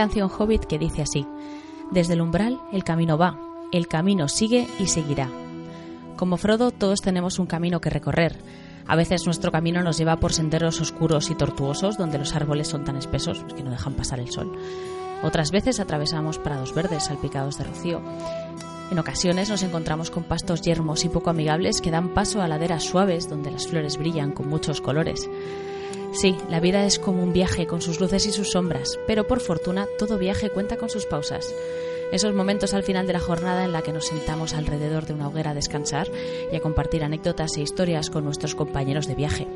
canción hobbit que dice así, Desde el umbral el camino va, el camino sigue y seguirá. Como Frodo todos tenemos un camino que recorrer. A veces nuestro camino nos lleva por senderos oscuros y tortuosos donde los árboles son tan espesos que no dejan pasar el sol. Otras veces atravesamos prados verdes salpicados de rocío. En ocasiones nos encontramos con pastos yermos y poco amigables que dan paso a laderas suaves donde las flores brillan con muchos colores. Sí, la vida es como un viaje con sus luces y sus sombras, pero por fortuna todo viaje cuenta con sus pausas. Esos momentos al final de la jornada en la que nos sentamos alrededor de una hoguera a descansar y a compartir anécdotas e historias con nuestros compañeros de viaje.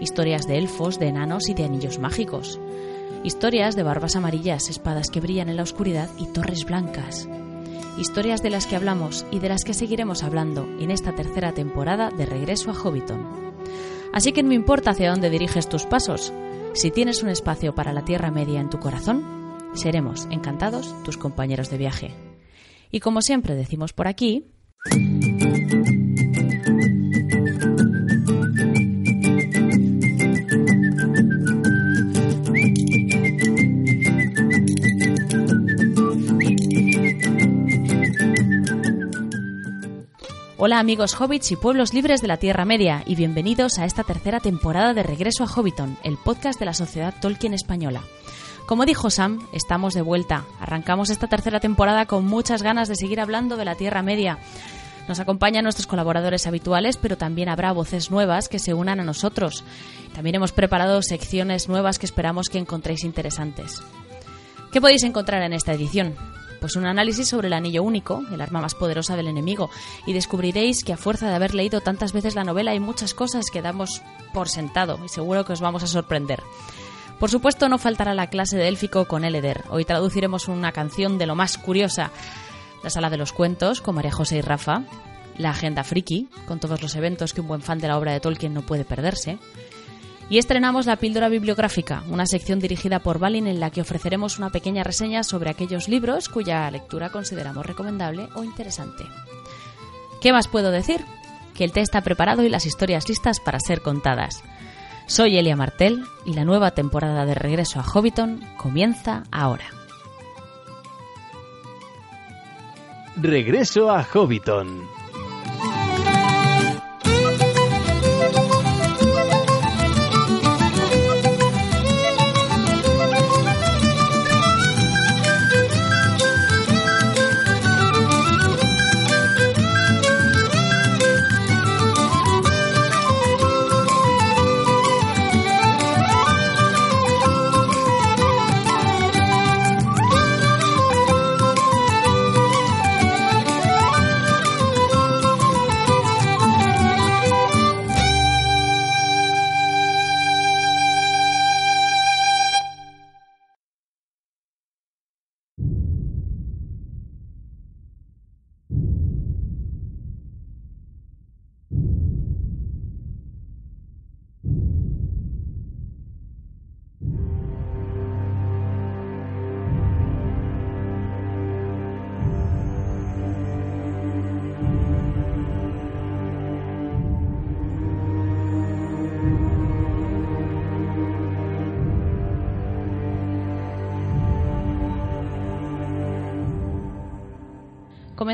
Historias de elfos, de enanos y de anillos mágicos. Historias de barbas amarillas, espadas que brillan en la oscuridad y torres blancas. Historias de las que hablamos y de las que seguiremos hablando en esta tercera temporada de Regreso a Hobbiton. Así que no importa hacia dónde diriges tus pasos, si tienes un espacio para la Tierra Media en tu corazón, seremos encantados tus compañeros de viaje. Y como siempre decimos por aquí, Hola amigos hobbits y pueblos libres de la Tierra Media y bienvenidos a esta tercera temporada de Regreso a Hobbiton, el podcast de la Sociedad Tolkien Española. Como dijo Sam, estamos de vuelta. Arrancamos esta tercera temporada con muchas ganas de seguir hablando de la Tierra Media. Nos acompañan nuestros colaboradores habituales, pero también habrá voces nuevas que se unan a nosotros. También hemos preparado secciones nuevas que esperamos que encontréis interesantes. ¿Qué podéis encontrar en esta edición? Pues un análisis sobre el anillo único, el arma más poderosa del enemigo, y descubriréis que a fuerza de haber leído tantas veces la novela hay muchas cosas que damos por sentado y seguro que os vamos a sorprender. Por supuesto no faltará la clase de élfico con Eleder. Hoy traduciremos una canción de lo más curiosa, la sala de los cuentos con María José y Rafa, la agenda friki, con todos los eventos que un buen fan de la obra de Tolkien no puede perderse, y estrenamos la píldora bibliográfica, una sección dirigida por Balin en la que ofreceremos una pequeña reseña sobre aquellos libros cuya lectura consideramos recomendable o interesante. ¿Qué más puedo decir? Que el té está preparado y las historias listas para ser contadas. Soy Elia Martel y la nueva temporada de Regreso a Hobbiton comienza ahora. Regreso a Hobbiton.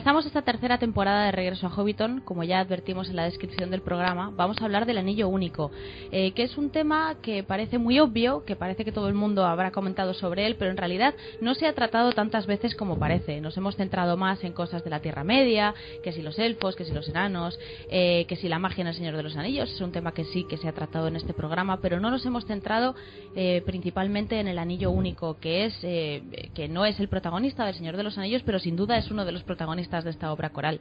Comenzamos esta tercera temporada de Regreso a Hobbiton. Como ya advertimos en la descripción del programa, vamos a hablar del anillo único, eh, que es un tema que parece muy obvio, que parece que todo el mundo habrá comentado sobre él, pero en realidad no se ha tratado tantas veces como parece. Nos hemos centrado más en cosas de la Tierra Media, que si los elfos, que si los enanos, eh, que si la magia en el Señor de los Anillos. Es un tema que sí que se ha tratado en este programa, pero no nos hemos centrado eh, principalmente en el anillo único, que es que no es el protagonista del Señor de los Anillos, pero sin duda es uno de los protagonistas de esta obra coral.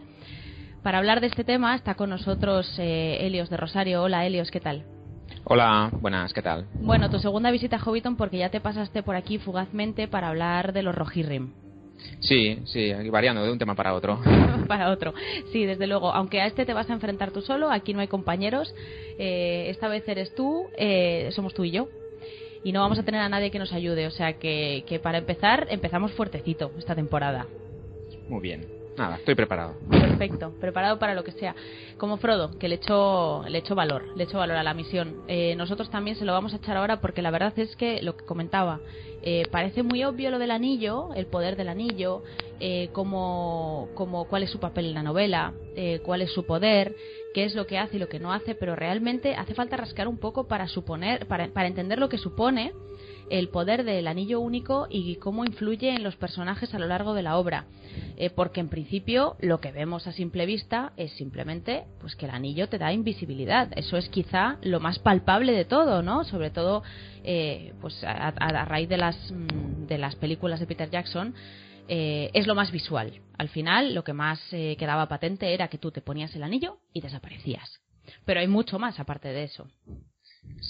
Para hablar de este tema está con nosotros eh, Helios de Rosario. Hola Helios, ¿qué tal? Hola, buenas, ¿qué tal? Bueno, tu segunda visita a Hobbiton porque ya te pasaste por aquí fugazmente para hablar de los Rohirrim. Sí, sí, variando de un tema para otro. para otro, sí, desde luego. Aunque a este te vas a enfrentar tú solo, aquí no hay compañeros. Eh, esta vez eres tú, eh, somos tú y yo. Y no vamos a tener a nadie que nos ayude. O sea que, que para empezar, empezamos fuertecito esta temporada. Muy bien. Nada, estoy preparado. Perfecto, preparado para lo que sea. Como Frodo, que le echo, le echo valor, le echo valor a la misión. Eh, nosotros también se lo vamos a echar ahora porque la verdad es que lo que comentaba, eh, parece muy obvio lo del anillo, el poder del anillo, eh, como, como cuál es su papel en la novela, eh, cuál es su poder, qué es lo que hace y lo que no hace, pero realmente hace falta rascar un poco para suponer, para, para entender lo que supone el poder del anillo único y cómo influye en los personajes a lo largo de la obra. Eh, porque en principio lo que vemos a simple vista es simplemente pues que el anillo te da invisibilidad. Eso es quizá lo más palpable de todo, ¿no? Sobre todo eh, pues a, raíz de las, mm, de las películas de Peter Jackson. Eh, es lo más visual. Al final, lo que más eh, quedaba patente era que tú te ponías el anillo y desaparecías. Pero hay mucho más aparte de eso.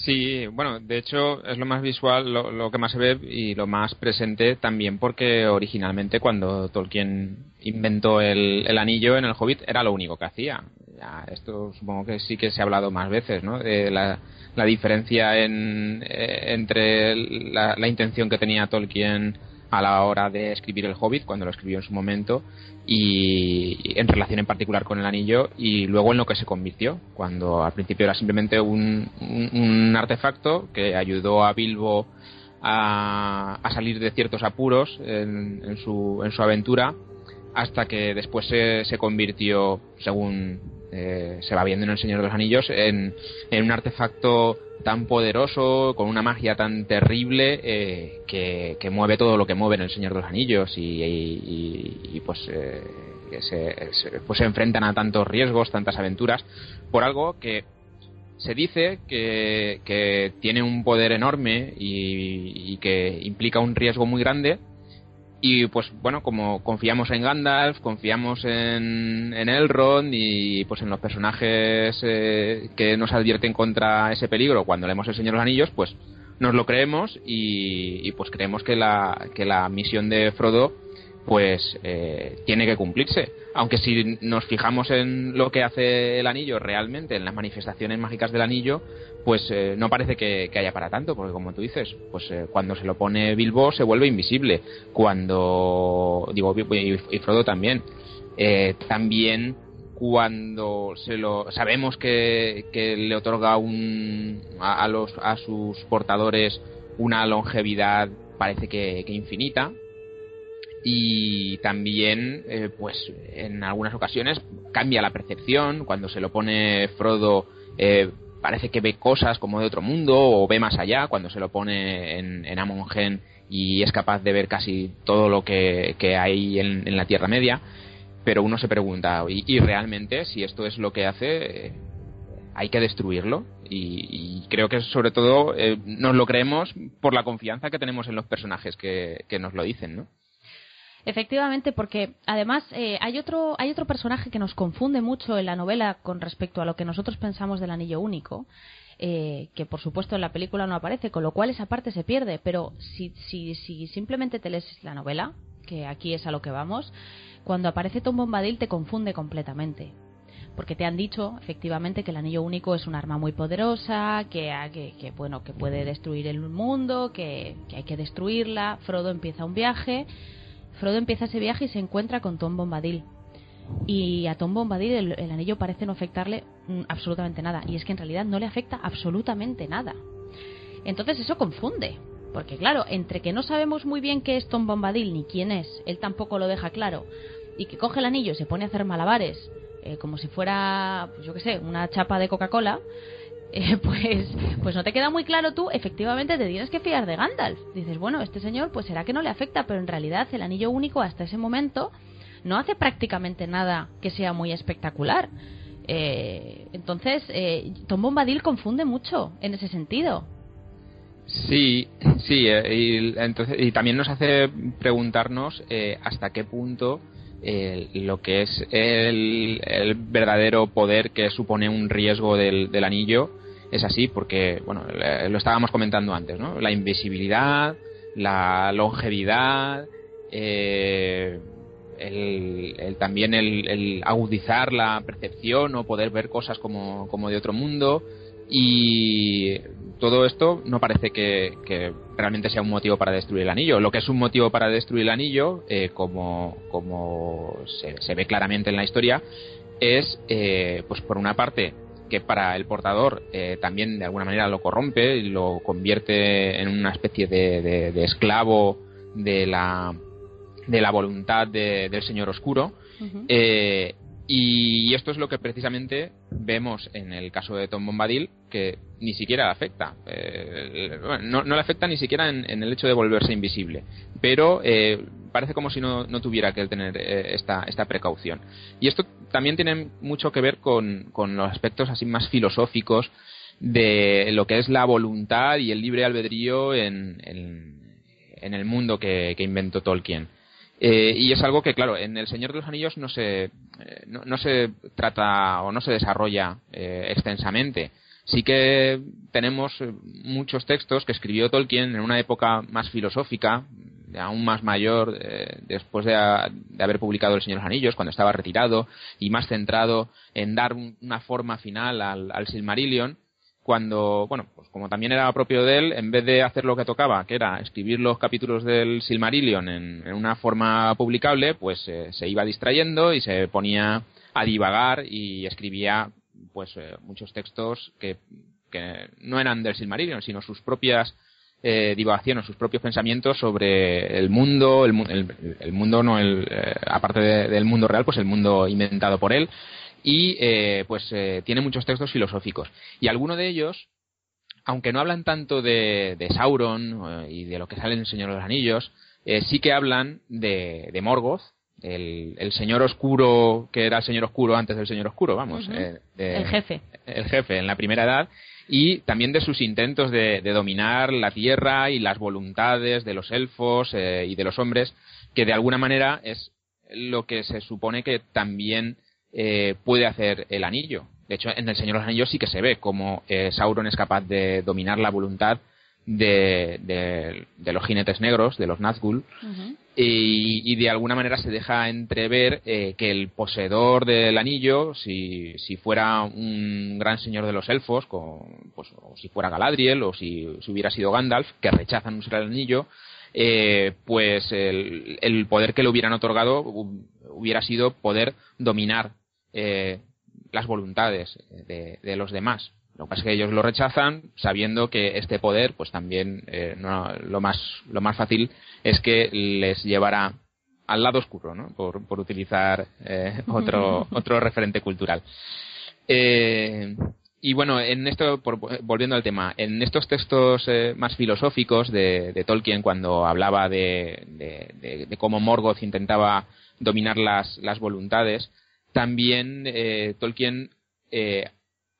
Sí, bueno, de hecho es lo más visual, lo, que más se ve y lo más presente también porque originalmente cuando Tolkien inventó el, anillo en el Hobbit era lo único que hacía. Ya, esto supongo que sí que se ha hablado más veces, ¿no? De la, la diferencia en, eh, entre la intención que tenía Tolkien a la hora de escribir el Hobbit, cuando lo escribió en su momento, y en relación en particular con el anillo, y luego en lo que se convirtió, cuando al principio era simplemente un, un, un artefacto que ayudó a Bilbo a, a salir de ciertos apuros en, en, su, en su aventura, hasta que después se, se convirtió, según eh, se va viendo en El Señor de los Anillos, en, en un artefacto tan poderoso, con una magia tan terrible, eh, que, que, mueve todo lo que mueve en El Señor de los Anillos y, pues, eh, se, se, pues se enfrentan a tantos riesgos, tantas aventuras, por algo que se dice que, que tiene un poder enorme y que implica un riesgo muy grande, y pues bueno, como confiamos en Gandalf, confiamos en, en Elrond y pues en los personajes eh, que nos advierten contra ese peligro cuando leemos El Señor de los Anillos, pues nos lo creemos y, y pues creemos que la, que la misión de Frodo pues eh, tiene que cumplirse. Aunque si nos fijamos en lo que hace el anillo realmente, en las manifestaciones mágicas del anillo, pues eh, no parece que, haya para tanto, porque como tú dices, pues eh, cuando se lo pone Bilbo se vuelve invisible. Cuando, digo, y, y Frodo también. Eh, también cuando se lo sabemos que, le otorga un a, a, los a sus portadores una longevidad parece que, que infinita y también eh, pues en algunas ocasiones cambia la percepción cuando se lo pone Frodo eh, parece que ve cosas como de otro mundo o ve más allá cuando se lo pone en, en Amongen y es capaz de ver casi todo lo que, hay en, la Tierra Media pero uno se pregunta y, realmente si esto es lo que hace eh, hay que destruirlo y, creo que sobre todo eh, nos lo creemos por la confianza que tenemos en los personajes que nos lo dicen, ¿no? Efectivamente, porque además eh, hay otro hay otro personaje que nos confunde mucho en la novela con respecto a lo que nosotros pensamos del anillo único, eh, que por supuesto en la película no aparece, con lo cual esa parte se pierde. Pero si, si, si simplemente te lees la novela, que aquí es a lo que vamos, cuando aparece Tom Bombadil te confunde completamente. Porque te han dicho, efectivamente, que el anillo único es un arma muy poderosa, que, que, que bueno, que puede destruir el mundo, que, que hay que destruirla. Frodo empieza un viaje Frodo empieza ese viaje y se encuentra con Tom Bombadil. Y a Tom Bombadil el, anillo parece no afectarle mm, absolutamente nada. Y es que en realidad no le afecta absolutamente nada. Entonces eso confunde. Porque claro, entre que no sabemos muy bien qué es Tom Bombadil ni quién es, él tampoco lo deja claro, y que coge el anillo y se pone a hacer malabares, eh, como si fuera, pues yo qué sé, una chapa de Coca-Cola, eh, pues, pues no te queda muy claro tú, efectivamente te tienes que fiar de Gandalf. Dices, bueno, este señor pues será que no le afecta, pero en realidad el anillo único hasta ese momento no hace prácticamente nada que sea muy espectacular. Eh, entonces, eh, Tom Bombadil confunde mucho en ese sentido. Sí, sí, eh, y, entonces, y también nos hace preguntarnos eh, hasta qué punto eh, lo que es el, el, verdadero poder que supone un riesgo del, del anillo es así porque, bueno, lo estábamos comentando antes, ¿no? La invisibilidad, la longevidad, eh, el, también el, agudizar la percepción o poder ver cosas como, como de otro mundo y todo esto no parece que, realmente sea un motivo para destruir el anillo. Lo que es un motivo para destruir el anillo, eh, como, como se, ve claramente en la historia, es, eh, pues por una parte, que para el portador eh, también de alguna manera lo corrompe y lo convierte en una especie de, esclavo de la, de la voluntad del Señor Oscuro. Y esto es lo que precisamente vemos en el caso de Tom Bombadil, que ni siquiera le afecta. Eh, no, le afecta ni siquiera en, el hecho de volverse invisible. Pero eh, parece como si no, tuviera que tener eh, esta, esta precaución. Y esto también tiene mucho que ver con, los aspectos así más filosóficos de lo que es la voluntad y el libre albedrío en, en, el mundo que inventó Tolkien. Eh, y es algo que, claro, en El Señor de los Anillos no se, eh, no, se trata o no se desarrolla eh, extensamente. Sí que tenemos muchos textos que escribió Tolkien en una época más filosófica, aún más mayor, después de, haber publicado El Señor de los Anillos, cuando estaba retirado y más centrado en dar una forma final al, al Silmarillion cuando, bueno, pues como también era propio de él, en vez de hacer lo que tocaba, que era escribir los capítulos del Silmarillion en, una forma publicable, pues eh, se iba distrayendo y se ponía a divagar y escribía pues eh, muchos textos que, que, no eran del Silmarillion, sino sus propias eh, divagaciones, sus propios pensamientos sobre el mundo, el, el, mundo no el, eh, aparte del mundo real, pues el mundo inventado por él y eh, pues eh, tiene muchos textos filosóficos. Y algunos de ellos, aunque no hablan tanto de, Sauron eh, y de lo que sale en El Señor de los Anillos, sí que hablan de, Morgoth, el, señor oscuro que era el señor oscuro antes del señor oscuro, vamos. el jefe. El jefe en la primera edad. Y también de sus intentos de, dominar la tierra y las voluntades de los elfos y de los hombres, que de alguna manera es lo que se supone que también eh, puede hacer el anillo. De hecho, en El Señor de los Anillos sí que se ve cómo eh, Sauron es capaz de dominar la voluntad de, los jinetes negros, de los Nazgûl, y, de alguna manera se deja entrever eh, que el poseedor del anillo, si, si, fuera un gran señor de los elfos, pues, o si fuera Galadriel, o si, hubiera sido Gandalf, que rechazan usar el anillo, pues el, el, poder que le hubieran otorgado hubiera sido poder dominar eh, las voluntades de, los demás. Lo que pasa es que ellos lo rechazan sabiendo que este poder, pues también eh, lo, más, lo más fácil es que les llevará al lado oscuro, ¿no? por, por utilizar eh, otro, otro referente cultural. y bueno, en esto, volviendo al tema, en estos textos más filosóficos de, Tolkien, cuando hablaba de, de, cómo Morgoth intentaba dominar las, las voluntades, también eh, Tolkien eh,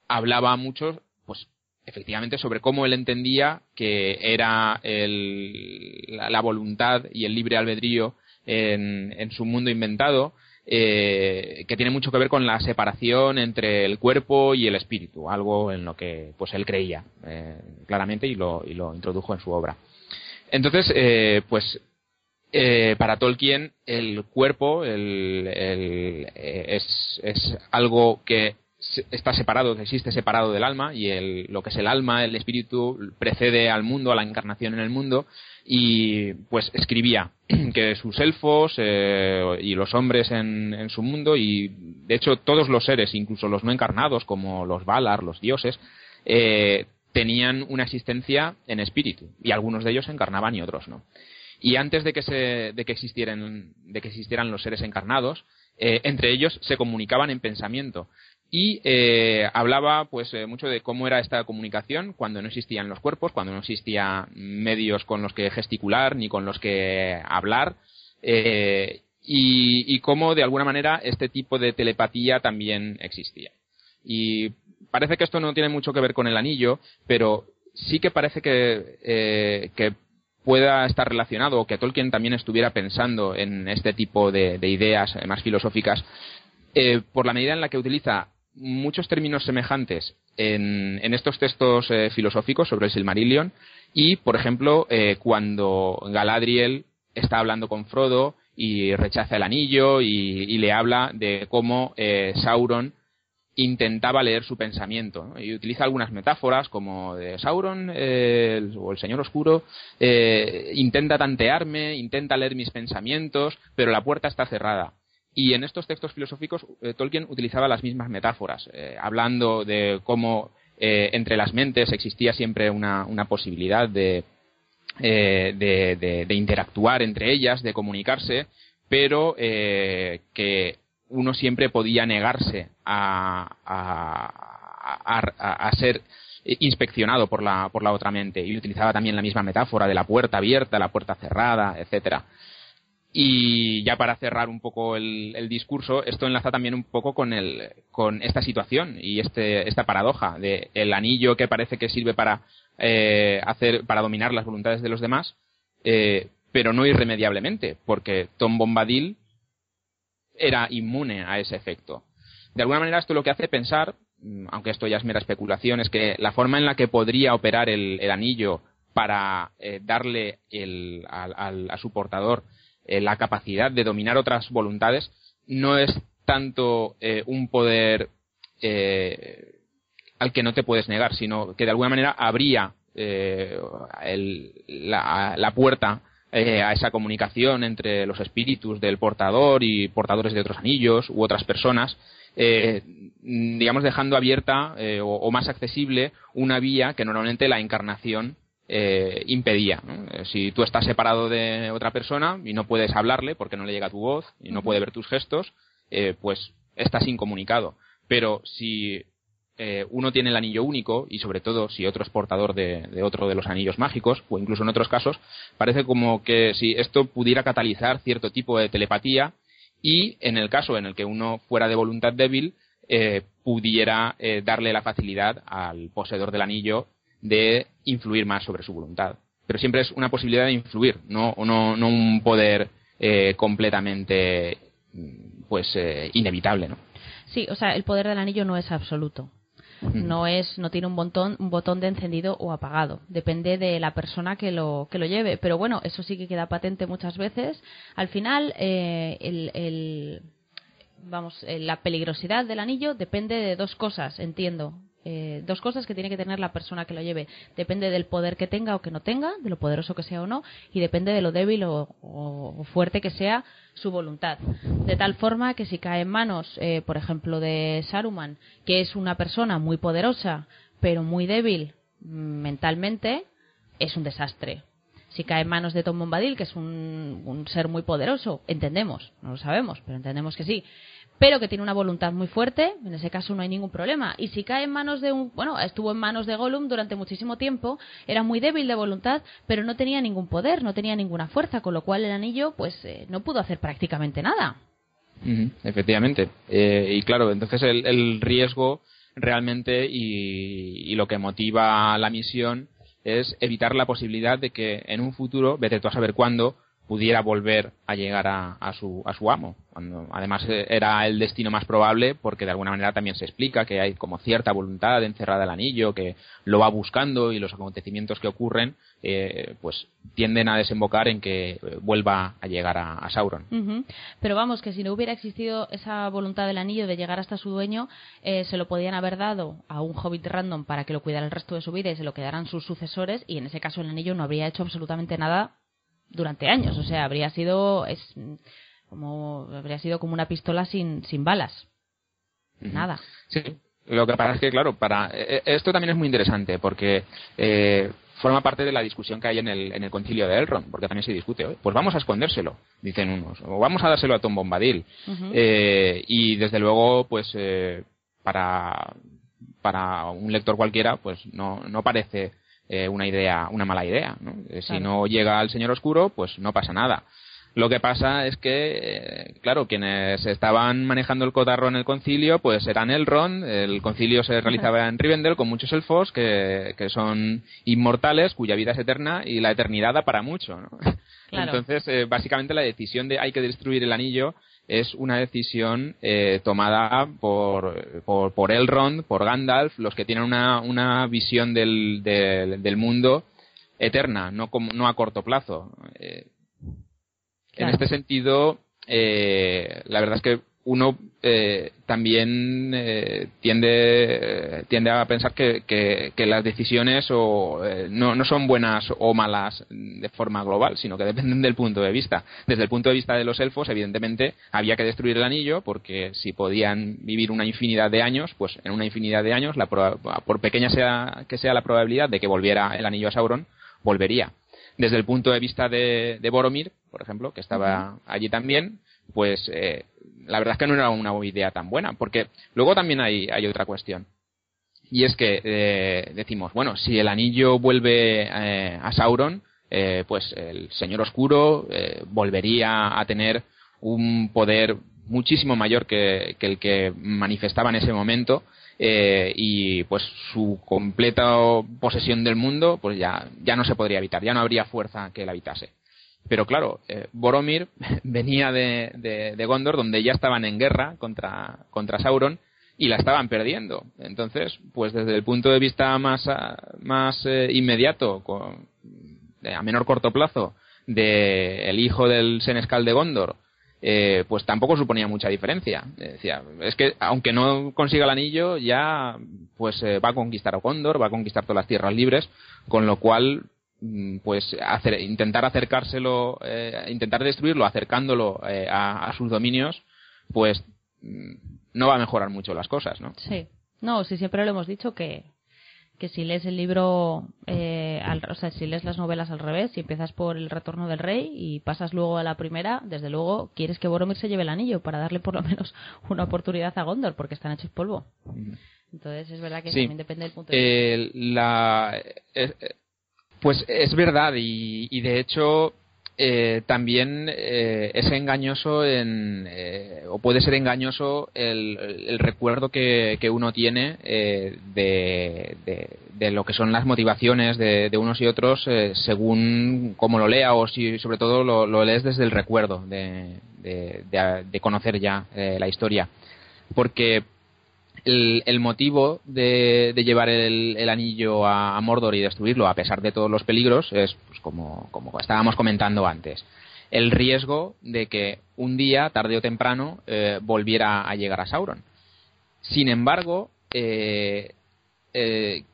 hablaba mucho, pues efectivamente, sobre cómo él entendía que era la, voluntad y el libre albedrío en, su mundo inventado, eh, que tiene mucho que ver con la separación entre el cuerpo y el espíritu, algo en lo que pues él creía claramente y lo, y lo introdujo en su obra. Entonces, pues eh, para Tolkien el cuerpo eh, es, algo que está separado, existe separado del alma y lo que es el alma, el espíritu precede al mundo, a la encarnación en el mundo y pues escribía que sus elfos eh, y los hombres en, su mundo y de hecho todos los seres, incluso los no encarnados como los Valar, los dioses, tenían una existencia en espíritu y algunos de ellos encarnaban y otros no. Y antes de que, se, de que, existieran, de que existieran los seres encarnados, eh, entre ellos se comunicaban en pensamiento. Y eh, hablaba pues eh, mucho de cómo era esta comunicación cuando no existían los cuerpos, cuando no existían medios con los que gesticular ni con los que hablar. y, y cómo de alguna manera este tipo de telepatía también existía. Y parece que esto no tiene mucho que ver con el anillo, pero sí que parece que, que pueda estar relacionado o que Tolkien también estuviera pensando en este tipo de, ideas más filosóficas eh, por la medida en la que utiliza muchos términos semejantes en, estos textos eh, filosóficos sobre el Silmarillion y, por ejemplo, eh, cuando Galadriel está hablando con Frodo y rechaza el anillo y, le habla de cómo Sauron intentaba leer su pensamiento y utiliza algunas metáforas como de Sauron eh, o el Señor Oscuro eh, intenta tantearme, intenta leer mis pensamientos, pero la puerta está cerrada. Y en estos textos filosóficos eh, Tolkien utilizaba las mismas metáforas, hablando de cómo entre las mentes existía siempre una, posibilidad de, de, interactuar entre ellas, de comunicarse, pero que uno siempre podía negarse a, ser inspeccionado por la, por la otra mente y utilizaba también la misma metáfora de la puerta abierta, la puerta cerrada, etcétera. Y ya para cerrar un poco el, discurso, esto enlaza también un poco con, el, con esta situación y este, esta paradoja de el anillo que parece que sirve para, eh, hacer, para dominar las voluntades de los demás, eh, pero no irremediablemente, porque Tom Bombadil era inmune a ese efecto. De alguna manera esto lo que hace pensar, mm, aunque esto ya es mera especulación, es que la forma en la que podría operar el, anillo para eh, darle a su portador eh, la capacidad de dominar otras voluntades no es tanto eh, un poder al que no te puedes negar, sino que de alguna manera abría la, la puerta eh, a esa comunicación entre los espíritus del portador y portadores de otros anillos u otras personas, eh, digamos dejando abierta eh, o, más accesible una vía que normalmente la encarnación impedía. Si tú estás separado de otra persona y no puedes hablarle porque no le llega tu voz y no puede ver tus gestos, pues estás incomunicado. Pero si eh, uno tiene el anillo único y sobre todo si otro es portador de, otro de los anillos mágicos o incluso en otros casos parece como que si esto pudiera catalizar cierto tipo de telepatía y en el caso en el que uno fuera de voluntad débil eh, pudiera eh, darle la facilidad al poseedor del anillo de influir más sobre su voluntad. Pero siempre es una posibilidad de influir no no, no un poder completamente pues inevitable no Sí, o sea, el poder del anillo no es absoluto. No es no tiene un botón un botón de encendido o apagado. Depende de la persona que lo que lo lleve. Pero bueno eso sí que queda patente muchas veces. Al final eh, el, vamos eh, la peligrosidad del anillo depende de dos cosas entiendo eh, dos cosas que tiene que tener la persona que lo lleve. Depende del poder que tenga o que no tenga, de lo poderoso que sea o no, y depende de lo débil o, fuerte que sea su voluntad. De tal forma que si cae en manos, eh, por ejemplo, de Saruman, que es una persona muy poderosa, pero muy débil mm, mentalmente, es un desastre. Si cae en manos de Tom Bombadil, que es un, un ser muy poderoso, entendemos, no lo sabemos, pero entendemos que sí pero que tiene una voluntad muy fuerte, en ese caso no hay ningún problema. Y si cae en manos de un, bueno, estuvo en manos de Gollum durante muchísimo tiempo, era muy débil de voluntad, pero no tenía ningún poder, no tenía ninguna fuerza, con lo cual el anillo, pues, eh, no pudo hacer prácticamente nada. efectivamente. Eh, y claro, entonces el, riesgo realmente y, y, lo que motiva la misión es evitar la posibilidad de que en un futuro, vete tú a saber cuándo, pudiera volver a llegar a, su, a su amo. Cuando, además eh, era el destino más probable porque de alguna manera también se explica que hay como cierta voluntad encerrada el anillo que lo va buscando y los acontecimientos que ocurren eh, pues tienden a desembocar en que eh, vuelva a llegar a, Sauron. Pero vamos, que si no hubiera existido esa voluntad del anillo de llegar hasta su dueño, se lo podían haber dado a un hobbit random para que lo cuidara el resto de su vida y se lo quedaran sus sucesores y en ese caso el anillo no habría hecho absolutamente nada durante años. O sea, habría sido es como habría sido como una pistola sin, sin balas. Nada. Sí. Lo que pasa es que, claro, para e, e, esto también es muy interesante porque eh, forma parte de la discusión que hay en el, en el concilio de Elrond, porque también se discute, pues vamos a escondérselo, dicen unos, o vamos a dárselo a Tom Bombadil. Eh, y desde luego, pues eh, para, para un lector cualquiera, pues no, no parece eh, una idea, una mala idea. Eh, si no llega al Señor Oscuro, pues no pasa nada. Lo que pasa es que, eh, claro, quienes estaban manejando el cotarro en el concilio, pues eran Elrond. El concilio se realizaba en Rivendell con muchos elfos que, que son inmortales, cuya vida es eterna y la eternidad da para mucho. Entonces, básicamente la decisión de hay que destruir el anillo es una decisión eh, tomada por, por, por, Elrond, por Gandalf, los que tienen una, una visión del, del, mundo eterna, no, no a corto plazo. Eh, en este sentido, eh, la verdad es que uno eh, también eh, tiende, tiende a pensar que, que, las decisiones o, eh, no, no, son buenas o malas de forma global, sino que dependen del punto de vista. Desde el punto de vista de los elfos, evidentemente, había que destruir el anillo porque si podían vivir una infinidad de años, pues en una infinidad de años, la, por pequeña sea, que sea la probabilidad de que volviera el anillo a Sauron, volvería. Desde el punto de vista de, de Boromir, por ejemplo, que estaba allí también, pues eh, la verdad es que no era una idea tan buena, porque luego también hay, hay otra cuestión. Y es que eh, decimos, bueno, si el anillo vuelve eh, a Sauron, pues el Señor Oscuro volvería a tener un poder muchísimo mayor que, que, el que manifestaba en ese momento y pues su completa posesión del mundo pues ya, ya no se podría evitar, ya no habría fuerza que la habitase. Pero claro, eh, Boromir venía de, de, Gondor, donde ya estaban en guerra contra, contra Sauron y la estaban perdiendo. Entonces, pues desde el punto de vista más, más eh, inmediato, con, a menor corto plazo, de el hijo del Senescal de Gondor, eh, pues tampoco suponía mucha diferencia. Decía, es que aunque no consiga el anillo, ya pues va a conquistar a Gondor, va a conquistar todas las tierras libres, con lo cual pues hacer, intentar acercárselo, eh, intentar destruirlo acercándolo eh, a, sus dominios, pues mm, no va a mejorar mucho las cosas, ¿no? Sí. No, sí, siempre lo hemos dicho que, que si lees el libro, eh, o sea, si lees las novelas al revés, si empiezas por el retorno del rey y pasas luego a la primera, desde luego quieres que Boromir se lleve el anillo para darle por lo menos una oportunidad a Gondor, porque están hechos polvo. Entonces es verdad que también depende del punto de vista. La, pues es verdad y, de hecho eh, también eh, es engañoso en, eh, o puede ser engañoso el, recuerdo que, uno tiene de, de, lo que son las motivaciones de, unos y otros según cómo lo lea o si sobre todo lo, lo lees desde el recuerdo de, conocer ya la historia. Porque el, motivo de, llevar el, anillo a, Mordor y destruirlo a pesar de todos los peligros es, pues, como, estábamos comentando antes, el riesgo de que un día, tarde o temprano, eh, volviera a llegar a Sauron. Sin embargo, eh, eh,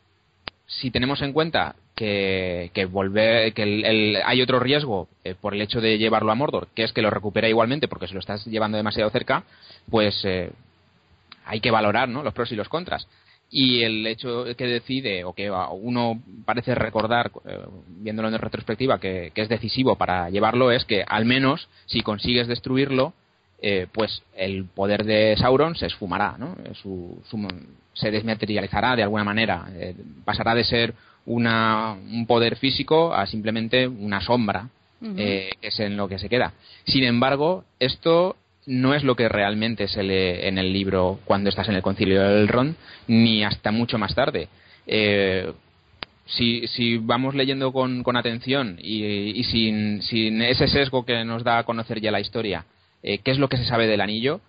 si tenemos en cuenta que, volver, que hay otro riesgo por el hecho de llevarlo a Mordor, que es que lo recupera igualmente porque se lo estás llevando demasiado cerca, pues hay que valorar ¿no? los pros y los contras. Y el hecho que decide, o que uno parece recordar, eh, viéndolo en retrospectiva, que, es decisivo para llevarlo, es que al menos si consigues destruirlo, eh, pues el poder de Sauron se esfumará, ¿no? se desmaterializará de alguna manera, eh, pasará de ser una, un poder físico a simplemente una sombra, que es en lo que se queda. Sin embargo, esto no es lo que realmente se lee en el libro cuando estás en el concilio del Ron, ni hasta mucho más tarde. Eh, si, si, vamos leyendo con, con atención y, sin, sin, ese sesgo que nos da a conocer ya la historia, eh, qué es lo que se sabe del anillo,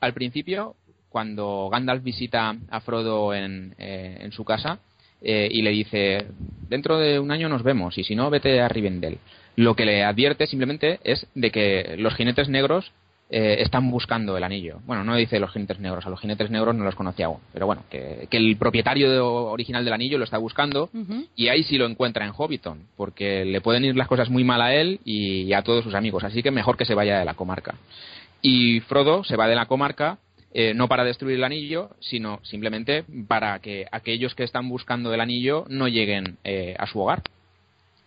al principio, cuando Gandalf visita a Frodo en, eh, en su casa y le dice, dentro de un año nos vemos y si no, vete a Rivendell. Lo que le advierte simplemente es de que los jinetes negros eh, están buscando el anillo. Bueno, no dice los jinetes negros, a los jinetes negros no los conocía aún, pero bueno, que, el propietario original del anillo lo está buscando y ahí sí lo encuentra en Hobbiton, porque le pueden ir las cosas muy mal a él y, a todos sus amigos, así que mejor que se vaya de la comarca. Y Frodo se va de la comarca eh, no para destruir el anillo, sino simplemente para que aquellos que están buscando el anillo no lleguen eh, a su hogar.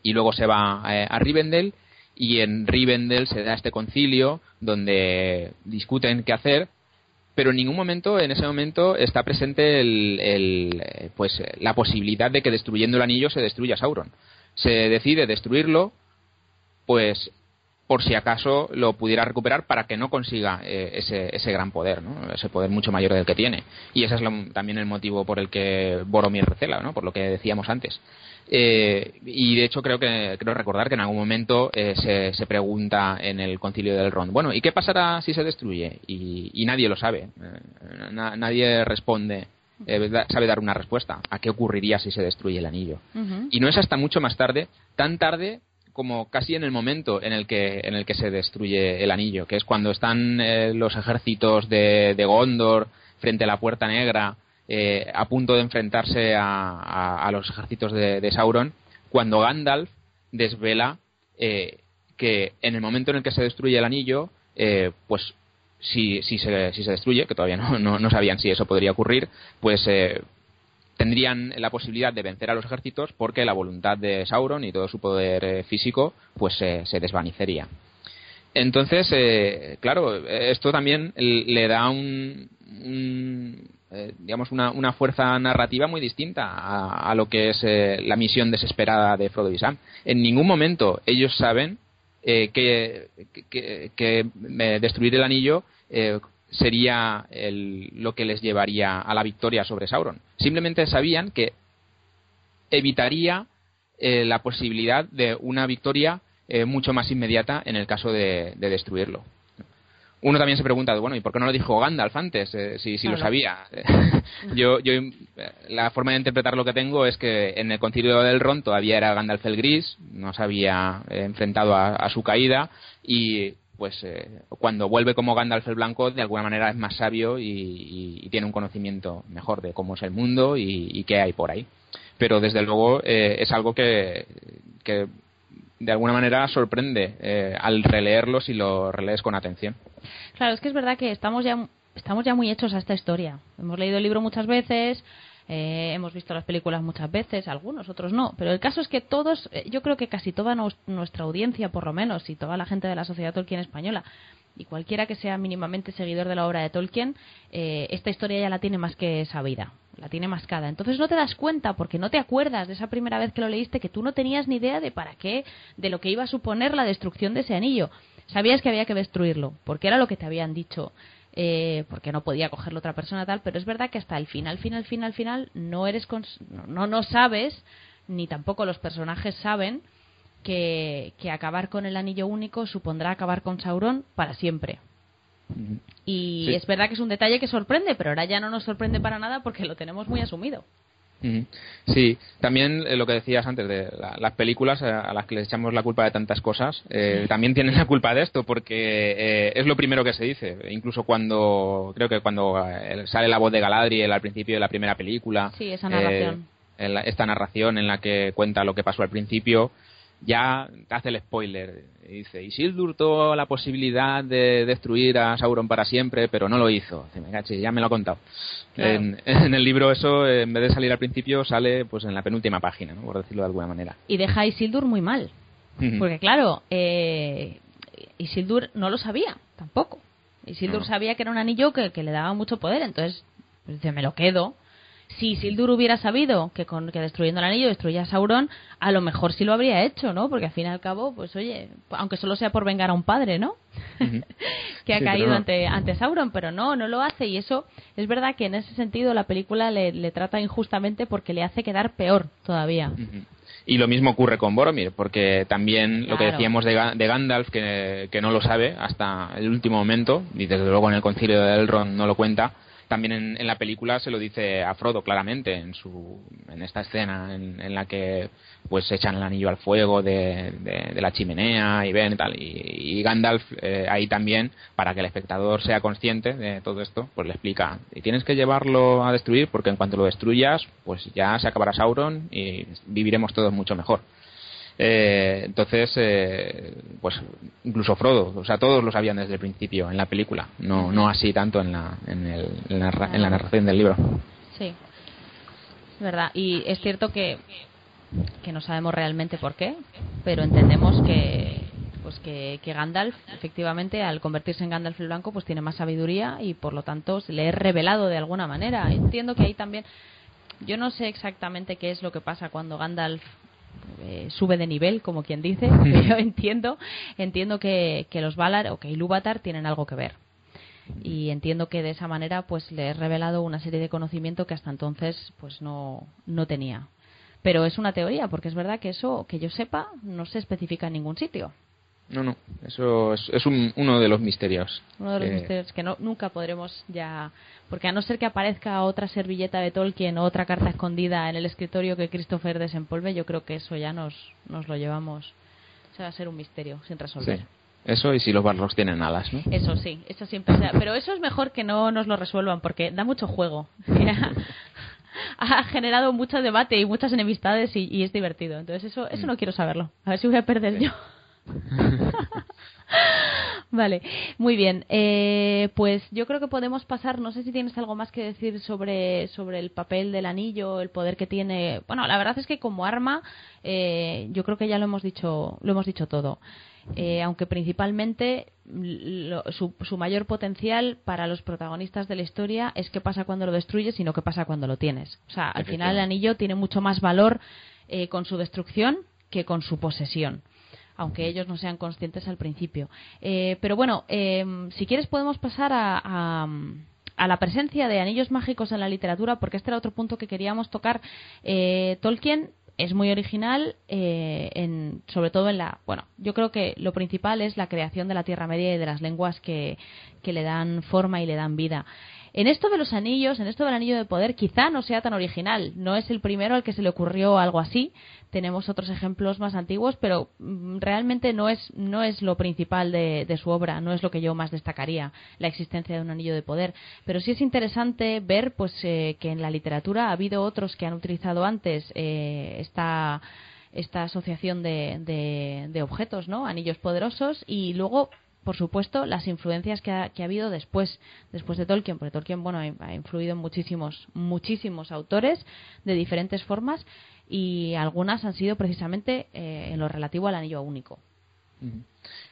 Y luego se va a Rivendell y en Rivendell se da este concilio donde discuten qué hacer pero en ningún momento en ese momento está presente el, pues la posibilidad de que destruyendo el anillo se destruya Sauron. Se decide destruirlo pues por si acaso lo pudiera recuperar para que no consiga eh, ese, ese gran poder, ¿no? ese poder mucho mayor del que tiene. Y ese es también el motivo por el que Boromir recela, ¿no? por lo que decíamos antes. Eh, y de hecho creo que creo recordar que en algún momento eh, se, se, pregunta en el concilio del Ron, bueno, ¿y qué pasará si se destruye? Y, nadie lo sabe, eh, nadie responde, sabe dar una respuesta a qué ocurriría si se destruye el anillo. Y no es hasta mucho más tarde, tan tarde como casi en el momento en el que en el que se destruye el anillo, que es cuando están eh, los ejércitos de, Gondor frente a la Puerta Negra, eh, a punto de enfrentarse a, los ejércitos de, Sauron, cuando Gandalf desvela eh, que en el momento en el que se destruye el anillo, pues si, si, se, si se destruye, que todavía no, no, sabían si eso podría ocurrir, pues tendrían la posibilidad de vencer a los ejércitos porque la voluntad de Sauron y todo su poder eh, físico pues se desvanecería. Entonces, eh, claro, esto también le da un, eh, digamos una, fuerza narrativa muy distinta a, lo que es la misión desesperada de Frodo y Sam. En ningún momento ellos saben que, que, destruir el anillo sería lo que les llevaría a la victoria sobre Sauron. Simplemente sabían que evitaría eh, la posibilidad de una victoria eh, mucho más inmediata en el caso de, destruirlo. Uno también se pregunta, bueno, ¿y por qué no lo dijo Gandalf antes, eh, si, lo sabía? yo, yo, la forma de interpretar lo que tengo es que en el concilio del Ron todavía era Gandalf el Gris, no se había enfrentado a su caída, y pues eh, cuando vuelve como Gandalf el Blanco, de alguna manera es más sabio y, tiene un conocimiento mejor de cómo es el mundo y, qué hay por ahí. Pero desde luego eh, es algo que, de alguna manera sorprende eh, al releerlo si lo relees con atención. Claro, es que es verdad que estamos ya, estamos ya muy hechos a esta historia. Hemos leído el libro muchas veces, eh, hemos visto las películas muchas veces, algunos, otros no. Pero el caso es que todos, eh, yo creo que casi toda nuestra audiencia, por lo menos, y toda la gente de la sociedad Tolkien española, y cualquiera que sea mínimamente seguidor de la obra de Tolkien, eh, esta historia ya la tiene más que sabida, la tiene mascada. Entonces no te das cuenta, porque no te acuerdas de esa primera vez que lo leíste, que tú no tenías ni idea de para qué, de lo que iba a suponer la destrucción de ese anillo. Sabías que había que destruirlo, porque era lo que te habían dicho eh, porque no podía cogerlo otra persona tal, pero es verdad que hasta el final, final, final, final, no eres no, no sabes, ni tampoco los personajes saben que, que acabar con el anillo único supondrá acabar con Sauron para siempre. Y es verdad que es un detalle que sorprende, pero ahora ya no nos sorprende para nada porque lo tenemos muy asumido. Sí, también eh, lo que decías antes de las películas eh, a las que les echamos la culpa de tantas cosas, eh, también tienen la culpa de esto porque es lo primero que se dice. Incluso cuando, creo que cuando sale la voz de Galadriel al principio de la primera película. Sí, esa narración. esta narración en la que cuenta lo que pasó al principio, ya hace el spoiler. Dice, Isildur tuvo la posibilidad de destruir a Sauron para siempre, pero no lo hizo. Dice, ya me lo ha contado. En, el libro eso, en vez de salir al principio, sale pues en la penúltima página, por decirlo de alguna manera. Y deja a Isildur muy mal. Porque claro, eh, Isildur no lo sabía, tampoco. Isildur sabía que era un anillo que, que le daba mucho poder, entonces pues, dice, me lo quedo si Sildur hubiera sabido que, con, que destruyendo el anillo destruía a Sauron, a lo mejor sí lo habría hecho, ¿no? Porque al fin y al cabo, pues oye, aunque solo sea por vengar a un padre, ¿no? que ha caído ante, ante Sauron, pero no, no lo hace. Y eso es verdad que en ese sentido la película le, trata injustamente porque le hace quedar peor todavía. Y lo mismo ocurre con Boromir, porque también lo que decíamos de, de Gandalf, que, que, no lo sabe hasta el último momento, y desde luego en el concilio de Elrond no lo cuenta, también en, la película se lo dice a Frodo claramente en su en esta escena en, la que pues echan el anillo al fuego de, la chimenea y ven y tal. Y, Gandalf eh, ahí también para que el espectador sea consciente de todo esto pues le explica y tienes que llevarlo a destruir porque en cuanto lo destruyas pues ya se acabará Sauron y viviremos todos mucho mejor eh, entonces, eh, pues incluso Frodo, o sea, todos lo sabían desde el principio en la película, no, no así tanto en la, en, el, en, la, narración del libro. Sí, verdad. Y es cierto que, que no sabemos realmente por qué, pero entendemos que, pues que, que, Gandalf, efectivamente, al convertirse en Gandalf el Blanco, pues tiene más sabiduría y por lo tanto se le es revelado de alguna manera. Entiendo que ahí también. Yo no sé exactamente qué es lo que pasa cuando Gandalf eh, sube de nivel, como quien dice, yo entiendo, entiendo que, que los Valar o que Ilúvatar tienen algo que ver. Y entiendo que de esa manera pues le he revelado una serie de conocimiento que hasta entonces pues no, no tenía. Pero es una teoría, porque es verdad que eso, que yo sepa, no se especifica en ningún sitio. No, no, eso es, es uno de los misterios. Uno de los misterios que no, nunca podremos ya. Porque a no ser que aparezca otra servilleta de Tolkien o otra carta escondida en el escritorio que Christopher desempolve, yo creo que eso ya nos, nos lo llevamos va a ser un misterio sin resolver. Eso y si los barros tienen alas, ¿no? Eso sí, eso siempre sea. Pero eso es mejor que no nos lo resuelvan porque da mucho juego. ha generado mucho debate y muchas enemistades y, es divertido. Entonces eso, eso mm. no quiero saberlo. A ver si voy a perder yo. vale, muy bien. Eh, pues yo creo que podemos pasar. No sé si tienes algo más que decir sobre, sobre el papel del anillo, el poder que tiene. Bueno, la verdad es que como arma, eh, yo creo que ya lo hemos dicho, lo hemos dicho todo. Eh, aunque principalmente su, su, mayor potencial para los protagonistas de la historia es qué pasa cuando lo destruyes y no qué pasa cuando lo tienes. O sea, al final el anillo tiene mucho más valor eh, con su destrucción que con su posesión aunque ellos no sean conscientes al principio. Eh, pero bueno, si quieres podemos pasar a, a, la presencia de anillos mágicos en la literatura, porque este era otro punto que queríamos tocar. Tolkien es muy original, eh, en, sobre todo en la. Bueno, yo creo que lo principal es la creación de la Tierra Media y de las lenguas que, que le dan forma y le dan vida. En esto de los anillos, en esto del anillo de poder, quizá no sea tan original. No es el primero al que se le ocurrió algo así. Tenemos otros ejemplos más antiguos, pero mm, realmente no es, no es lo principal de, su obra, no es lo que yo más destacaría, la existencia de un anillo de poder. Pero sí es interesante ver pues, eh, que en la literatura ha habido otros que han utilizado antes eh, esta esta asociación de, de, de, objetos, ¿no? Anillos poderosos y luego por supuesto, las influencias que ha, habido después, después de Tolkien, porque Tolkien, bueno, ha influido en muchísimos, muchísimos autores de diferentes formas y algunas han sido precisamente eh, en lo relativo al anillo único.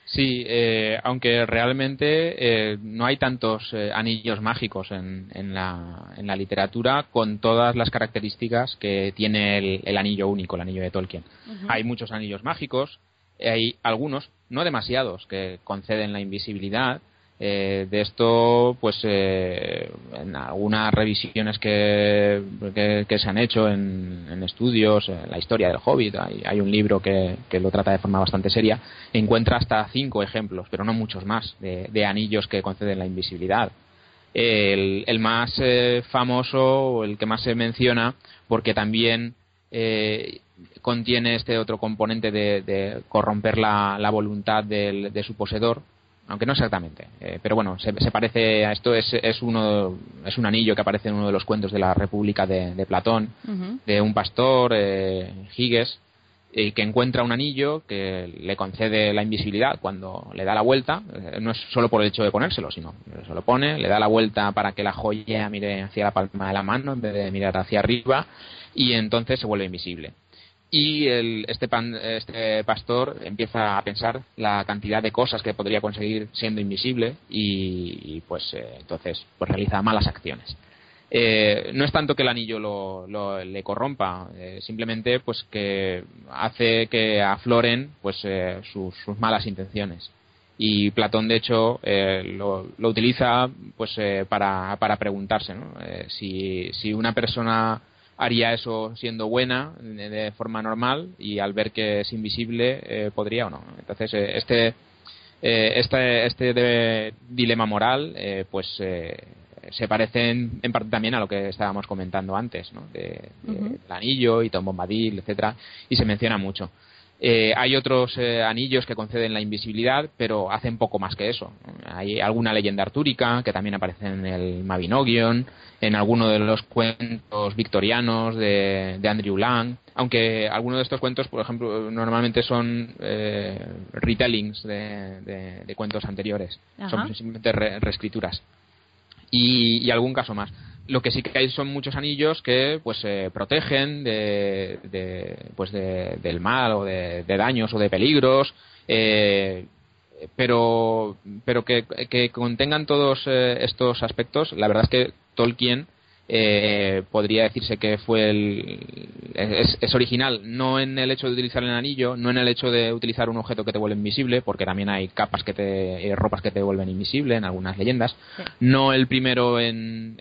Sí, eh, aunque realmente eh, no hay tantos anillos mágicos en, en, la, en, la, literatura con todas las características que tiene el, anillo único, el anillo de Tolkien. Hay muchos anillos mágicos, hay algunos, no demasiados, que conceden la invisibilidad. Eh, de esto, pues eh, en algunas revisiones que, que, se han hecho en, estudios, en la historia del Hobbit, hay, un libro que, lo trata de forma bastante seria, encuentra hasta cinco ejemplos, pero no muchos más, de, anillos que conceden la invisibilidad. El, más eh, famoso, el que más se menciona, porque también contiene este otro componente de, corromper la, voluntad de su poseedor, aunque no exactamente. Eh, pero bueno, se, parece a esto, es, es, uno, es un anillo que aparece en uno de los cuentos de la República de, Platón, de un pastor, eh, Giges, y que encuentra un anillo que le concede la invisibilidad cuando le da la vuelta, eh, no es solo por el hecho de ponérselo, sino se lo pone, le da la vuelta para que la joya mire hacia la palma de la mano en vez de mirar hacia arriba, y entonces se vuelve invisible y el, este, este pastor empieza a pensar la cantidad de cosas que podría conseguir siendo invisible y, pues eh, entonces pues realiza malas acciones. Eh, no es tanto que el anillo lo, le corrompa, eh, simplemente pues que hace que afloren pues sus, malas intenciones. Y Platón de hecho lo, lo, utiliza pues para, para preguntarse ¿no? si, si una persona haría eso siendo buena de forma normal y al ver que es invisible eh, podría o no. Entonces eh, este eh, este, este dilema moral pues se parece en, parte también a lo que estábamos comentando antes, ¿no? de, el anillo y Tom Bombadil, etcétera, y se menciona mucho. Eh, hay otros eh, anillos que conceden la invisibilidad, pero hacen poco más que eso. Hay alguna leyenda artúrica que también aparece en el Mabinogion, en alguno de los cuentos victorianos de, Andrew Lang, aunque algunos de estos cuentos, por ejemplo, normalmente son eh, retellings de, cuentos anteriores, son simplemente reescrituras. y algún caso más lo que sí que hay son muchos anillos que pues se protegen de, pues del mal o de, daños o de peligros eh, pero pero que, que contengan todos eh, estos aspectos la verdad es que Tolkien eh, podría decirse que fue el, es, original no en el hecho de utilizar el anillo, no en el hecho de utilizar un objeto que te vuelve invisible, porque también hay capas que te, eh, ropas que te vuelven invisible en algunas leyendas, no el primero en,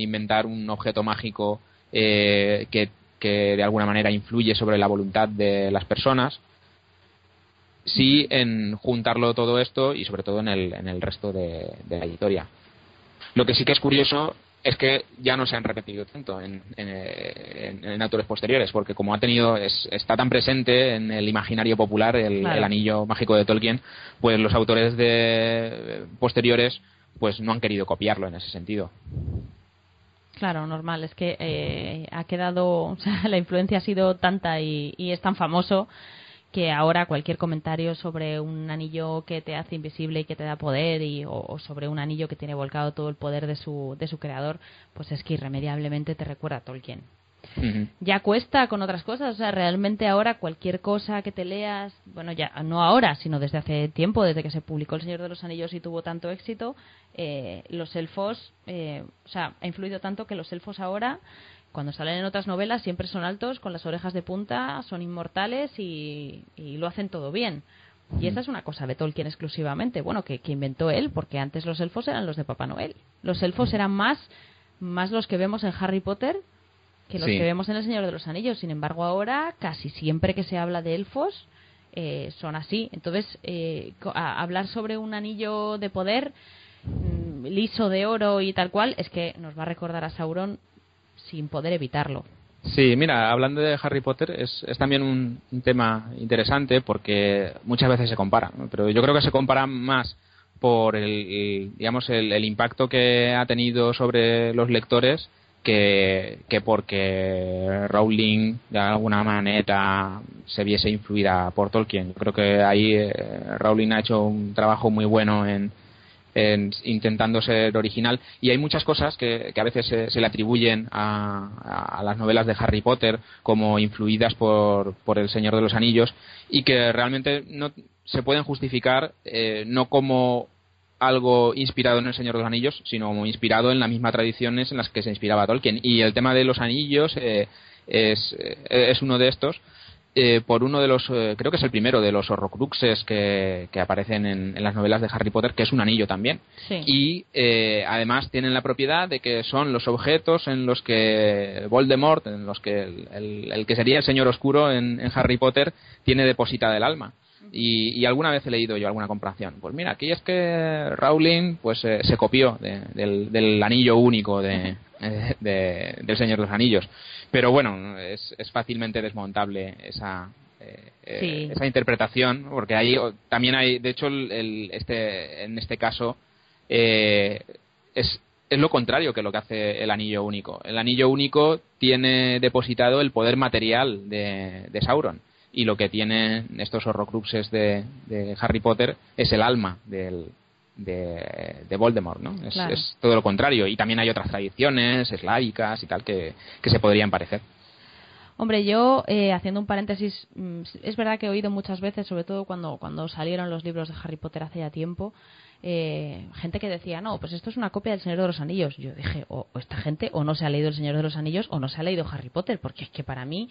inventar un objeto mágico eh, que, de alguna manera influye sobre la voluntad de las personas, sí en juntarlo todo esto y sobre todo en el, en el resto de, de la historia. Lo que sí que es curioso es que ya no se han repetido tanto en, en, autores posteriores, porque como ha tenido, está tan presente en el imaginario popular el, anillo mágico de Tolkien, pues los autores de posteriores pues no han querido copiarlo en ese sentido. Claro, normal, es que eh, ha quedado, o sea, la influencia ha sido tanta y, y es tan famoso que ahora cualquier comentario sobre un anillo que te hace invisible y que te da poder y, o, sobre un anillo que tiene volcado todo el poder de su, de su creador, pues es que irremediablemente te recuerda a Tolkien. Ya cuesta con otras cosas, o sea, realmente ahora cualquier cosa que te leas, bueno, ya no ahora, sino desde hace tiempo, desde que se publicó El Señor de los Anillos y tuvo tanto éxito, eh, los elfos, eh, o sea, ha influido tanto que los elfos ahora cuando salen en otras novelas siempre son altos, con las orejas de punta, son inmortales y, lo hacen todo bien. Y esa es una cosa de Tolkien exclusivamente, bueno, que, inventó él, porque antes los elfos eran los de Papá Noel. Los elfos eran más, más los que vemos en Harry Potter que los que vemos en El Señor de los Anillos. Sin embargo, ahora casi siempre que se habla de elfos eh, son así. Entonces, eh, hablar sobre un anillo de poder mm, liso de oro y tal cual es que nos va a recordar a Sauron sin poder evitarlo. Sí, mira, hablando de Harry Potter, es, también un, tema interesante porque muchas veces se compara, pero yo creo que se compara más por el, digamos, el, impacto que ha tenido sobre los lectores que, que, porque Rowling de alguna manera se viese influida por Tolkien. Yo creo que ahí eh, Rowling ha hecho un trabajo muy bueno en, intentando ser original. Y hay muchas cosas que, a veces se, le atribuyen a, las novelas de Harry Potter como influidas por, por El Señor de los Anillos y que realmente no se pueden justificar eh, no como algo inspirado en El Señor de los Anillos, sino como inspirado en las mismas tradiciones en las que se inspiraba Tolkien. Y el tema de los anillos eh, es, eh, es uno de estos eh, por uno de los, eh, creo que es el primero de los horrocruxes que, que aparecen en, las novelas de Harry Potter, que es un anillo también. Y eh, además tienen la propiedad de que son los objetos en los que Voldemort, en los que el, que sería el Señor Oscuro en, Harry Potter, tiene depositada el alma. Y, alguna vez he leído yo alguna comparación. Pues mira, aquí es que Rowling pues se copió del, anillo único de, del Señor de los Anillos. Pero bueno, es, es fácilmente desmontable esa, eh, eh, esa interpretación, porque ahí también hay, de hecho, el, este, en este caso eh, es, es lo contrario que lo que hace el anillo único. El anillo único tiene depositado el poder material de, de Sauron y lo que tienen estos horrocruxes de, de Harry Potter es el alma del, de, Voldemort, ¿no? Es, todo lo contrario. Y también hay otras tradiciones eslávicas y tal que, se podrían parecer. Hombre, yo, eh, haciendo un paréntesis, mm, es verdad que he oído muchas veces, sobre todo cuando, cuando salieron los libros de Harry Potter hace ya tiempo, eh, gente que decía, no, pues esto es una copia del Señor de los Anillos. Yo dije, o, esta gente o no se ha leído el Señor de los Anillos o no se ha leído Harry Potter, porque es que para mí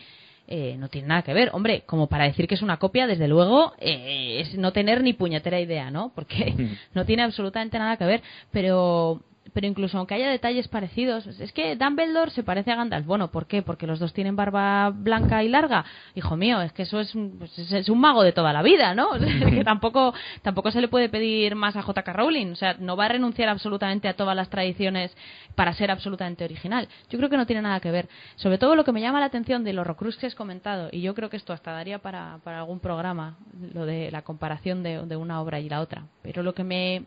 eh, no tiene nada que ver. Hombre, como para decir que es una copia, desde luego, eh, es no tener ni puñetera idea, ¿no? Porque no tiene absolutamente nada que ver. Pero pero incluso aunque haya detalles parecidos, es que Dumbledore se parece a Gandalf. Bueno, ¿por qué? Porque los dos tienen barba blanca y larga. Hijo mío, es que eso es, pues es, un mago de toda la vida, ¿no? que tampoco, tampoco se le puede pedir más a J.K. Rowling. O sea, no va a renunciar absolutamente a todas las tradiciones para ser absolutamente original. Yo creo que no tiene nada que ver. Sobre todo lo que me llama la atención de los Rocrux que has comentado, y yo creo que esto hasta daría para, para algún programa, lo de la comparación de, de una obra y la otra. Pero lo que me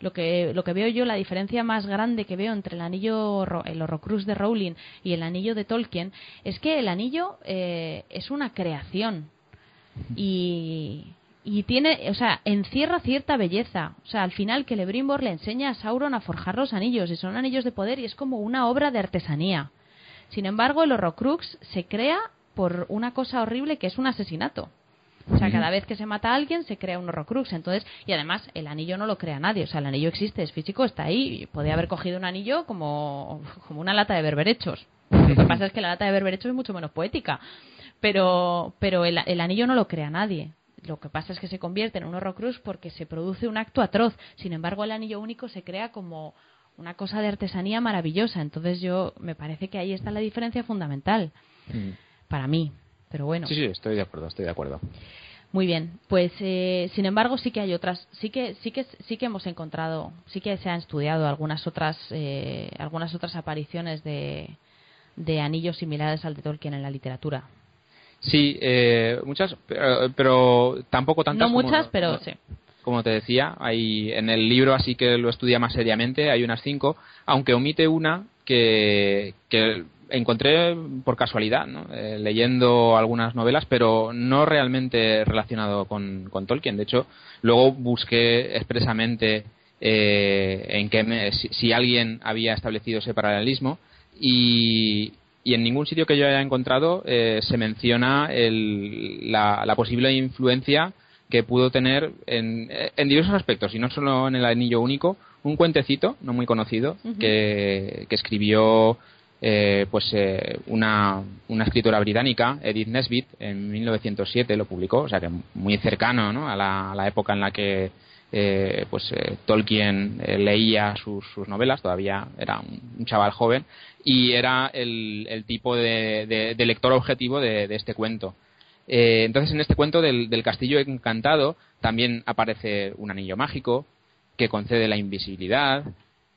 lo que, lo que veo yo, la diferencia más grande que veo entre el anillo, el Horrocrux de Rowling y el anillo de Tolkien, es que el anillo eh, es una creación y, y tiene, o sea, encierra cierta belleza. O sea, al final que Lebrimbor le enseña a Sauron a forjar los anillos y son anillos de poder y es como una obra de artesanía. Sin embargo, el Horrocrux se crea por una cosa horrible que es un asesinato. O sea, cada vez que se mata a alguien se crea un horrocrux. Entonces, y además el anillo no lo crea nadie. O sea, el anillo existe, es físico, está ahí. Podría haber cogido un anillo como, como una lata de berberechos. Lo que pasa es que la lata de berberechos es mucho menos poética. Pero, pero el, el anillo no lo crea nadie. Lo que pasa es que se convierte en un horrocrux porque se produce un acto atroz. Sin embargo, el anillo único se crea como una cosa de artesanía maravillosa. Entonces, yo me parece que ahí está la diferencia fundamental. Para mí. Pero bueno. Sí, sí, estoy de acuerdo, estoy de acuerdo. Muy bien, pues eh, sin embargo sí que hay otras, sí que sí que sí que hemos encontrado, sí que se han estudiado algunas otras eh, algunas otras apariciones de, de anillos similares al de Tolkien en la literatura. Sí, eh, muchas, pero, tampoco tantas. No muchas, pero sí. Como te decía, hay en el libro, así que lo estudia más seriamente, hay unas cinco, aunque omite una que, que encontré por casualidad, eh, leyendo algunas novelas, pero no realmente relacionado con, Tolkien. De hecho, luego busqué expresamente eh, en qué si, alguien había establecido ese paralelismo y, en ningún sitio que yo haya encontrado eh, se menciona la, posible influencia que pudo tener en, diversos aspectos, y no solo en el anillo único, un cuentecito no muy conocido que, que escribió eh, pues eh, una, una, escritora británica, Edith Nesbit, en 1907 lo publicó, o sea que muy cercano ¿no? a, la, época en la que eh, pues Tolkien leía sus, novelas, todavía era un, chaval joven, y era el, tipo de, lector objetivo de, este cuento. entonces, en este cuento del, del castillo encantado también aparece un anillo mágico que concede la invisibilidad,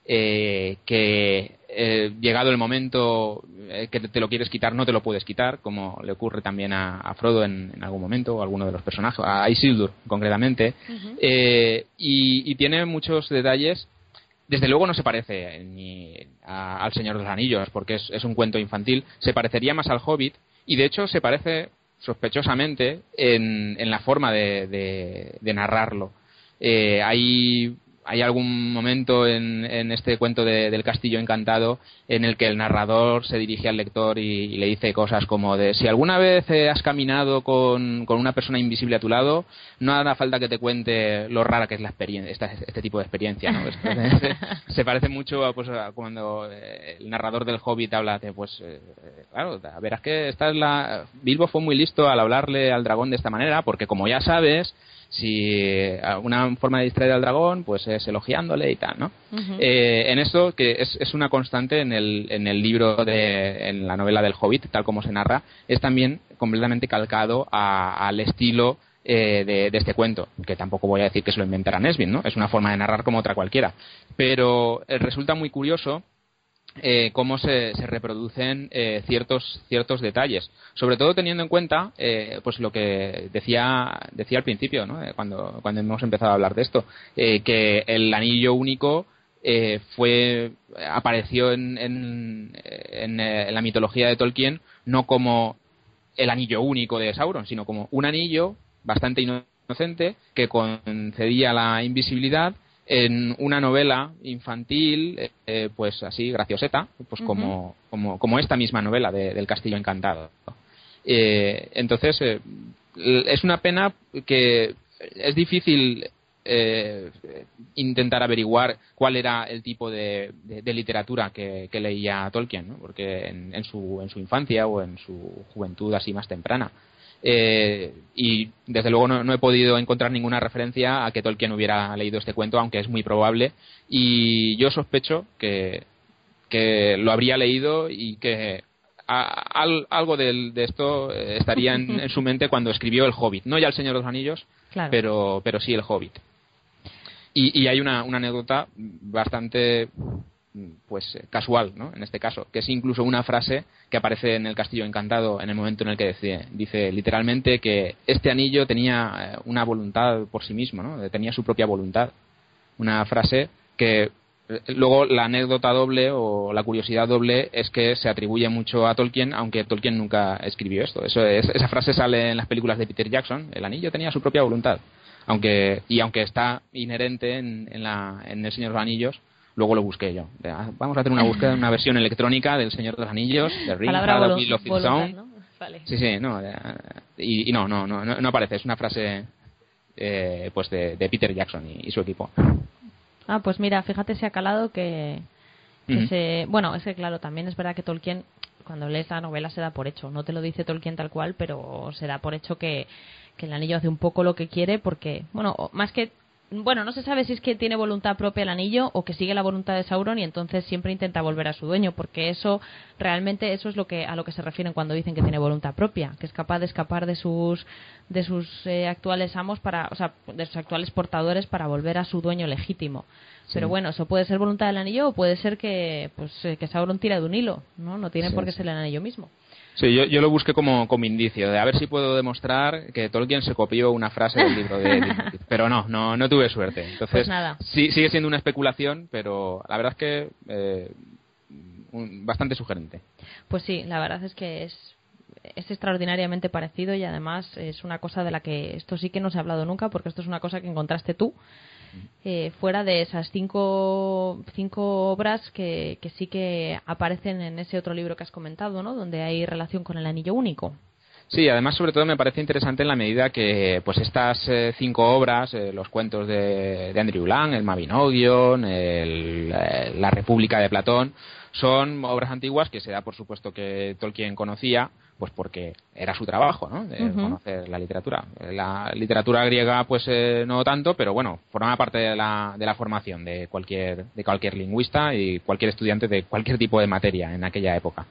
eh, que eh, llegado el momento eh, que te lo quieres quitar no te lo puedes quitar, como le ocurre también a, Frodo en, algún momento, o a alguno de los personajes, a Isildur concretamente, y, tiene muchos detalles. Desde luego no se parece ni al Señor de los Anillos, porque es, un cuento infantil, se parecería más al Hobbit, y de hecho se parece sospechosamente en, la forma de, de narrarlo. hay hay algún momento en, este cuento del castillo encantado en el que el narrador se dirige al lector y, le dice cosas como de si alguna vez eh, has caminado con, una persona invisible a tu lado, no hará falta que te cuente lo rara que es la experiencia, este, tipo de experiencia. ¿no? se, parece mucho a, pues, cuando eh, el narrador del Hobbit habla de, pues, eh, claro, verás que esta es la... Bilbo fue muy listo al hablarle al dragón de esta manera, porque como ya sabes, si una forma de distraer al dragón pues es elogiándole y tal no eh, en eso que es, es, una constante en el, en el libro de en la novela del hobbit tal como se narra es también completamente calcado al estilo eh, de, este cuento, que tampoco voy a decir que se lo inventara Nesbitt, ¿no? Es una forma de narrar como otra cualquiera. Pero eh, resulta muy curioso eh, cómo se, reproducen eh, ciertos ciertos detalles sobre todo teniendo en cuenta eh, pues lo que decía decía al principio ¿no? cuando cuando hemos empezado a hablar de esto que el anillo único fue apareció en, en, la mitología de Tolkien no como el anillo único de Sauron sino como un anillo bastante inocente que concedía la invisibilidad en una novela infantil, eh, pues así, gracioseta, pues como, como, como, esta misma novela de, del Castillo Encantado. Eh, entonces, eh, es una pena que es difícil intentar averiguar cuál era el tipo de, literatura que, leía Tolkien, porque en, en, su, en su infancia o en su juventud así más temprana. Eh, y desde luego no, he podido encontrar ninguna referencia a que Tolkien hubiera leído este cuento, aunque es muy probable. Y yo sospecho que, que lo habría leído y que algo de, esto estaría en, su mente cuando escribió El Hobbit. No ya El Señor de los Anillos, pero, pero sí El Hobbit. Y, y hay una, una anécdota bastante pues eh, casual, ¿no? En este caso, que es incluso una frase que aparece en el Castillo Encantado en el momento en el que dice, dice literalmente que este anillo tenía eh, una voluntad por sí mismo, ¿no? Tenía su propia voluntad. Una frase que eh, luego la anécdota doble o la curiosidad doble es que se atribuye mucho a Tolkien, aunque Tolkien nunca escribió esto. Eso esa frase sale en las películas de Peter Jackson. El anillo tenía su propia voluntad, aunque y aunque está inherente en, en, la, en el Señor de los Anillos luego lo busqué yo. Ah, vamos a hacer una búsqueda, una versión electrónica del Señor de los Anillos, de Ring, of ¿no? Sí, sí, no, y, no, no, no, no, aparece, es una frase eh, pues de, Peter Jackson y, su equipo. Ah, pues mira, fíjate si ha calado que, bueno, es que claro, también es verdad que Tolkien cuando lees la novela se da por hecho, no te lo dice Tolkien tal cual, pero se da por hecho que, que el anillo hace un poco lo que quiere porque, bueno, más que bueno, no se sabe si es que tiene voluntad propia el anillo o que sigue la voluntad de Sauron y entonces siempre intenta volver a su dueño, porque eso realmente eso es lo que a lo que se refieren cuando dicen que tiene voluntad propia, que es capaz de escapar de sus de sus eh, actuales amos para, o sea, de sus actuales portadores para volver a su dueño legítimo. Pero bueno, eso puede ser voluntad del anillo o puede ser que pues eh, que Sauron tira de un hilo, ¿no? No tiene por qué ser el anillo mismo. Sí, yo, yo, lo busqué como, como indicio, de a ver si puedo demostrar que Tolkien se copió una frase del libro de Pero no, no, no tuve suerte. Entonces, pues nada. Sí, sigue siendo una especulación, pero la verdad es que eh, bastante sugerente. Pues sí, la verdad es que es, es extraordinariamente parecido y además es una cosa de la que esto sí que no se ha hablado nunca, porque esto es una cosa que encontraste tú eh, fuera de esas cinco, cinco obras que, que, sí que aparecen en ese otro libro que has comentado, ¿no? Donde hay relación con el anillo único. Sí, además sobre todo me parece interesante en la medida que pues estas eh, cinco obras, eh, los cuentos de, de, Andrew Lang, el Mabinogion, el, la República de Platón, son obras antiguas que se da por supuesto que Tolkien conocía, pues porque era su trabajo, ¿no? De conocer la literatura. La literatura griega, pues eh, no tanto, pero bueno, forma parte de la, de la formación de cualquier, de cualquier lingüista y cualquier estudiante de cualquier tipo de materia en aquella época.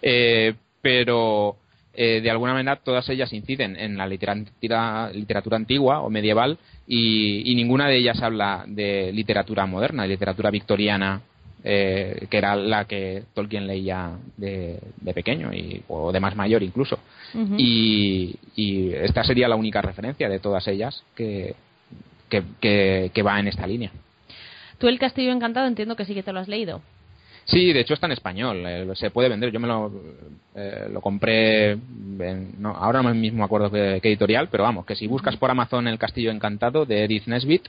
Eh, pero eh, de alguna manera todas ellas inciden en la literatura, literatura antigua o medieval y, y, ninguna de ellas habla de literatura moderna, de literatura victoriana eh, que era la que Tolkien leía de, pequeño y, o de más mayor incluso. y, esta sería la única referencia de todas ellas que, que, va en esta línea. ¿Tú el Castillo Encantado entiendo que sí que te lo has leído? Sí, de hecho está en español, eh, se puede vender. Yo me lo, eh, lo compré, no, ahora no mismo acuerdo qué, editorial, pero vamos, que si buscas por Amazon El Castillo Encantado de Edith Nesbit,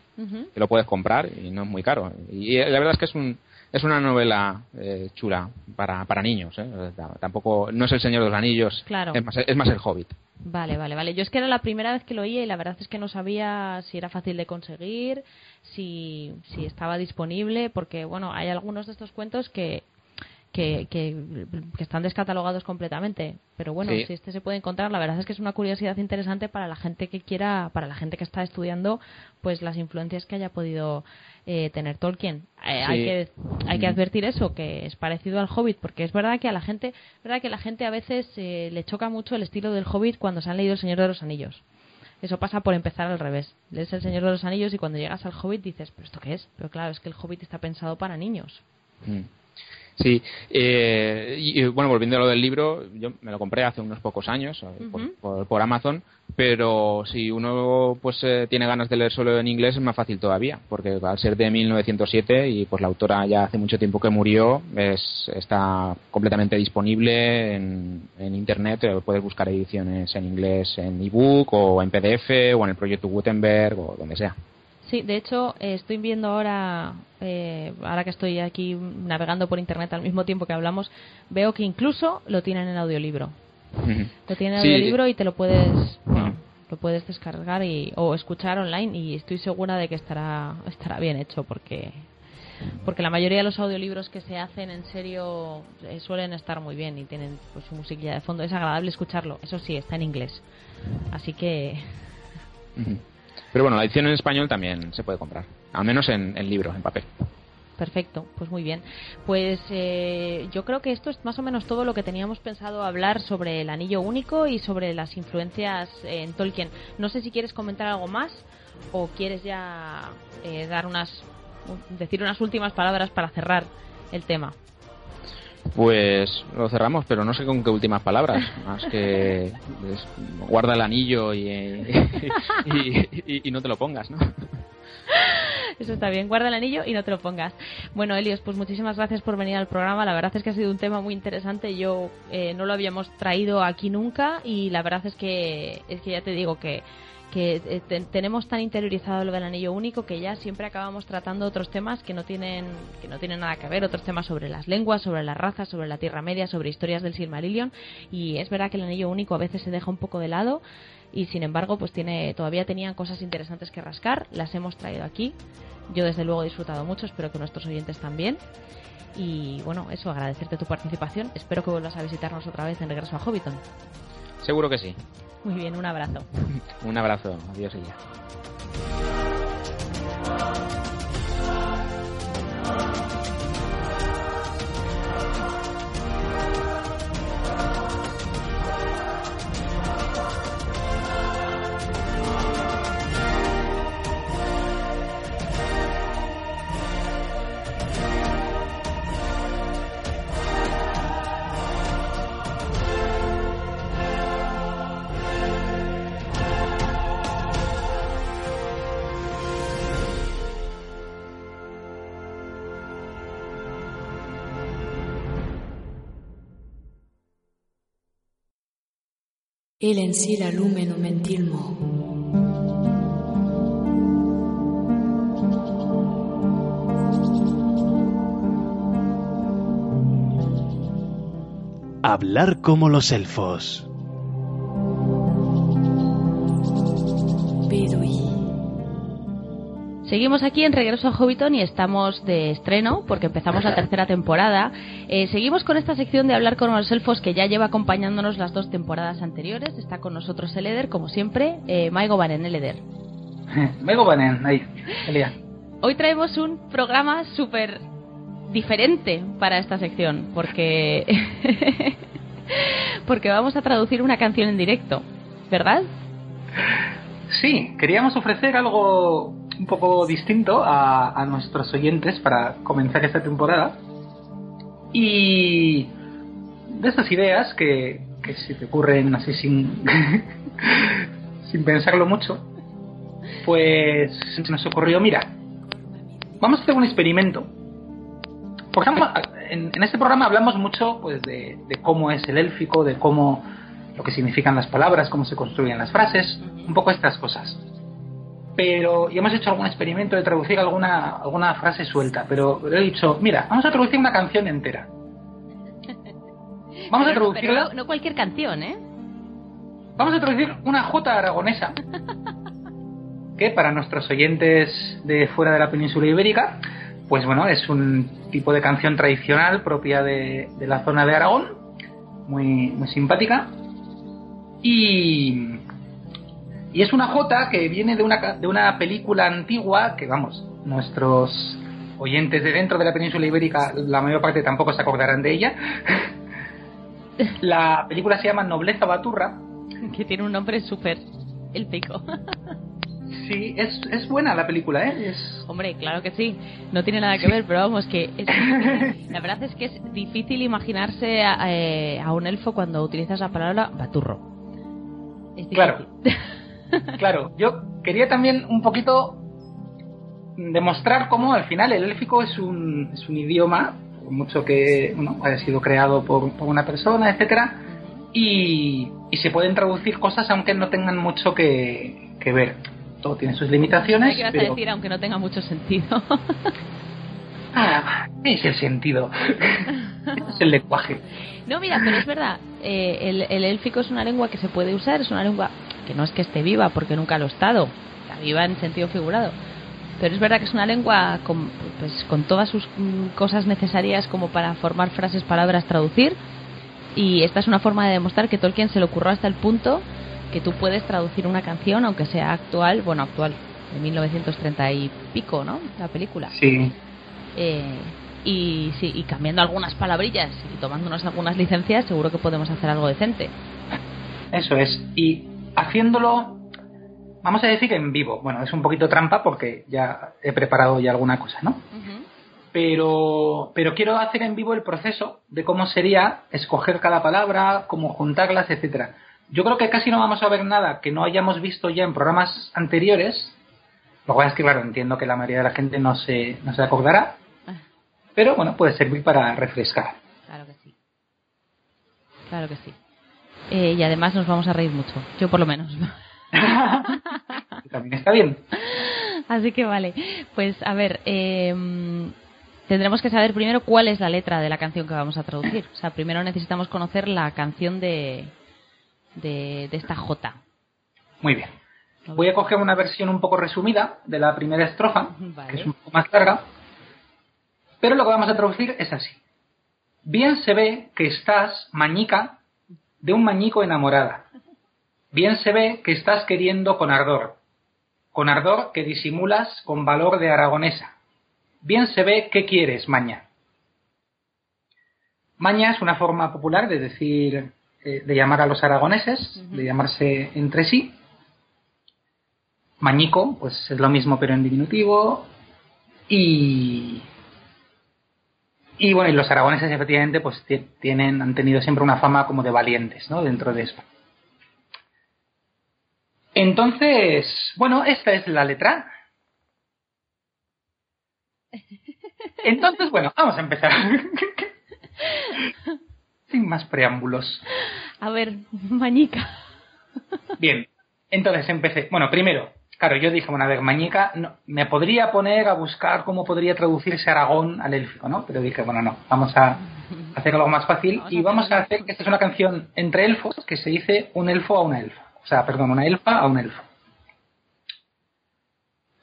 te lo puedes comprar y no es muy caro. Y la verdad es que es un, es una novela eh, chula para, para niños. ¿eh? Tampoco no es el Señor de los Anillos, claro. es, más, es más el Hobbit. Vale, vale, vale. Yo es que era la primera vez que lo oía y la verdad es que no sabía si era fácil de conseguir, si, si estaba disponible, porque bueno, hay algunos de estos cuentos que que, que, están descatalogados completamente. Pero bueno, si este se puede encontrar, la verdad es que es una curiosidad interesante para la gente que quiera, para la gente que está estudiando, pues las influencias que haya podido eh, tener Tolkien. Eh, hay que hay que advertir eso, que es parecido al Hobbit, porque es verdad que a la gente, verdad que la gente a veces eh, le choca mucho el estilo del Hobbit cuando se han leído El Señor de los Anillos. Eso pasa por empezar al revés. Lees El Señor de los Anillos y cuando llegas al Hobbit dices, ¿pero esto qué es? Pero claro, es que el Hobbit está pensado para niños. Mm. Sí, eh, y, bueno, volviendo a lo del libro, yo me lo compré hace unos pocos años eh, por, Amazon, pero si uno pues eh, tiene ganas de leer solo en inglés es más fácil todavía, porque al ser de 1907 y pues la autora ya hace mucho tiempo que murió, es, está completamente disponible en, en internet, puedes buscar ediciones en inglés en ebook o en PDF o en el proyecto Gutenberg o donde sea. Sí, de hecho, eh, estoy viendo ahora, eh, ahora que estoy aquí navegando por internet al mismo tiempo que hablamos, veo que incluso lo tienen en audiolibro. Lo tienen en audiolibro y te lo puedes, lo puedes descargar y, o escuchar online y estoy segura de que estará, estará bien hecho porque porque la mayoría de los audiolibros que se hacen en serio eh, suelen estar muy bien y tienen pues, su musiquilla de fondo. Es agradable escucharlo. Eso sí, está en inglés. Así que. Pero bueno, la edición en español también se puede comprar, al menos en, en libro, en papel. Perfecto, pues muy bien. Pues eh, yo creo que esto es más o menos todo lo que teníamos pensado hablar sobre el anillo único y sobre las influencias en Tolkien. No sé si quieres comentar algo más o quieres ya eh, dar unas decir unas últimas palabras para cerrar el tema. Pues lo cerramos, pero no sé con qué últimas palabras. Más que guarda el anillo y, y, no te lo pongas, ¿no? Eso está bien, guarda el anillo y no te lo pongas. Bueno, Elios, pues muchísimas gracias por venir al programa. La verdad es que ha sido un tema muy interesante. Yo eh, no lo habíamos traído aquí nunca y la verdad es que, es que ya te digo que que eh, tenemos tan interiorizado lo del anillo único que ya siempre acabamos tratando otros temas que no tienen que no tienen nada que ver, otros temas sobre las lenguas, sobre las razas, sobre la Tierra Media, sobre historias del Silmarillion y es verdad que el anillo único a veces se deja un poco de lado y sin embargo pues tiene todavía tenían cosas interesantes que rascar, las hemos traído aquí. Yo desde luego he disfrutado mucho, espero que nuestros oyentes también. Y bueno, eso, agradecerte tu participación. Espero que vuelvas a visitarnos otra vez en Regreso a Hobbiton. Seguro que sí. Muy bien, un abrazo. un abrazo, adiós ella. El en sí la lumen mentilmo. Hablar como los elfos. Seguimos aquí en Regreso a Hobbiton y estamos de estreno porque empezamos la tercera temporada. Eh, seguimos con esta sección de hablar con los elfos que ya lleva acompañándonos las dos temporadas anteriores. Está con nosotros el Eder, como siempre, eh, Maigo Banen, el Eder. Maigo Banen, ahí, Elia. Hoy traemos un programa súper diferente para esta sección porque porque vamos a traducir una canción en directo, ¿verdad? Sí, queríamos ofrecer algo un poco distinto a, nuestros oyentes para comenzar esta temporada. Y de esas ideas que, que se te ocurren así sin, sin pensarlo mucho, pues se nos ocurrió, mira, vamos a hacer un experimento. Por ejemplo, en, este programa hablamos mucho pues, de, de, cómo es el élfico, de cómo lo que significan las palabras, cómo se construyen las frases, un poco estas cosas pero y hemos hecho algún experimento de traducir alguna, alguna frase suelta, pero he dicho, mira, vamos a traducir una canción entera. Vamos a traducirla. no, cualquier canción, ¿eh? Vamos a traducir una jota aragonesa, que para nuestros oyentes de fuera de la península ibérica, pues bueno, es un tipo de canción tradicional propia de, de la zona de Aragón, muy, muy simpática. Y, y es una J que viene de una, de una película antigua que, vamos, nuestros oyentes de dentro de la península ibérica, la mayor parte tampoco se acordarán de ella. la película se llama Nobleza Baturra. Que tiene un nombre súper élfico. Sí, es, es buena la película, ¿eh? Es... Hombre, claro que sí. No tiene nada que ver, pero vamos, que la verdad es que es difícil imaginarse a, eh, a, un elfo cuando utilizas la palabra baturro. Es claro. Claro, yo quería también un poquito demostrar cómo al final el élfico es un, es un idioma, mucho que bueno, haya sido creado por, una persona, etcétera, y, se pueden traducir cosas aunque no tengan mucho que, ver. Todo tiene sus limitaciones. ¿Qué vas a decir aunque no tenga mucho sentido? ah, es el sentido. es el lenguaje. No, mira, pero es verdad. Eh, el, el élfico es una lengua que se puede usar, es una lengua que no es que esté viva porque nunca lo ha estado, está viva en sentido figurado. Pero es verdad que es una lengua con, pues, con todas sus mm, cosas necesarias como para formar frases, palabras, traducir. Y esta es una forma de demostrar que Tolkien se le ocurrió hasta el punto que tú puedes traducir una canción, aunque sea actual, bueno, actual, de 1930 y pico, ¿no? La película. Sí. Eh, y, sí, y cambiando algunas palabrillas y tomándonos algunas licencias, seguro que podemos hacer algo decente. Eso es. Y haciéndolo, vamos a decir en vivo. Bueno, es un poquito trampa porque ya he preparado ya alguna cosa, ¿no? Pero, pero quiero hacer en vivo el proceso de cómo sería escoger cada palabra, cómo juntarlas, etcétera. Yo creo que casi no vamos a ver nada que no hayamos visto ya en programas anteriores. Lo cual es que, claro, entiendo que la mayoría de la gente no se, no se acordará. Ah. Pero bueno, puede servir para refrescar. Claro que sí. Claro que sí. Eh, y además nos vamos a reír mucho, yo por lo menos. También está bien. Así que vale, pues a ver, em, tendremos que saber primero cuál es la letra de la canción que vamos a traducir. O sea, primero necesitamos conocer la canción de, de, esta J. Muy bien. Voy a coger una versión un poco resumida de la primera estrofa, que es un poco más larga. Pero lo que vamos a traducir es así. Bien se ve que estás, mañica, de un mañico enamorada. Bien se ve que estás queriendo con ardor, con ardor que disimulas con valor de aragonesa. Bien se ve que quieres, maña. Maña es una forma popular de decir, eh, de llamar a los aragoneses, de llamarse entre sí. Mañico, pues es lo mismo pero en diminutivo. Y y bueno, y los aragoneses efectivamente pues tienen, han tenido siempre una fama como de valientes, ¿no? Dentro de esto. Entonces, bueno, esta es la letra. Entonces, bueno, vamos a empezar. Sin más preámbulos. A ver, mañica. Bien, entonces empecé. Bueno, primero, claro, yo dije, bueno, a ver, Mañica, no, me podría poner a buscar cómo podría traducirse Aragón al élfico, ¿no? Pero dije, bueno, no, vamos a hacer algo más fácil y vamos a hacer hacer que esta es una canción entre elfos que se dice un elfo a una elfa. O sea, perdón, una elfa a un elfo.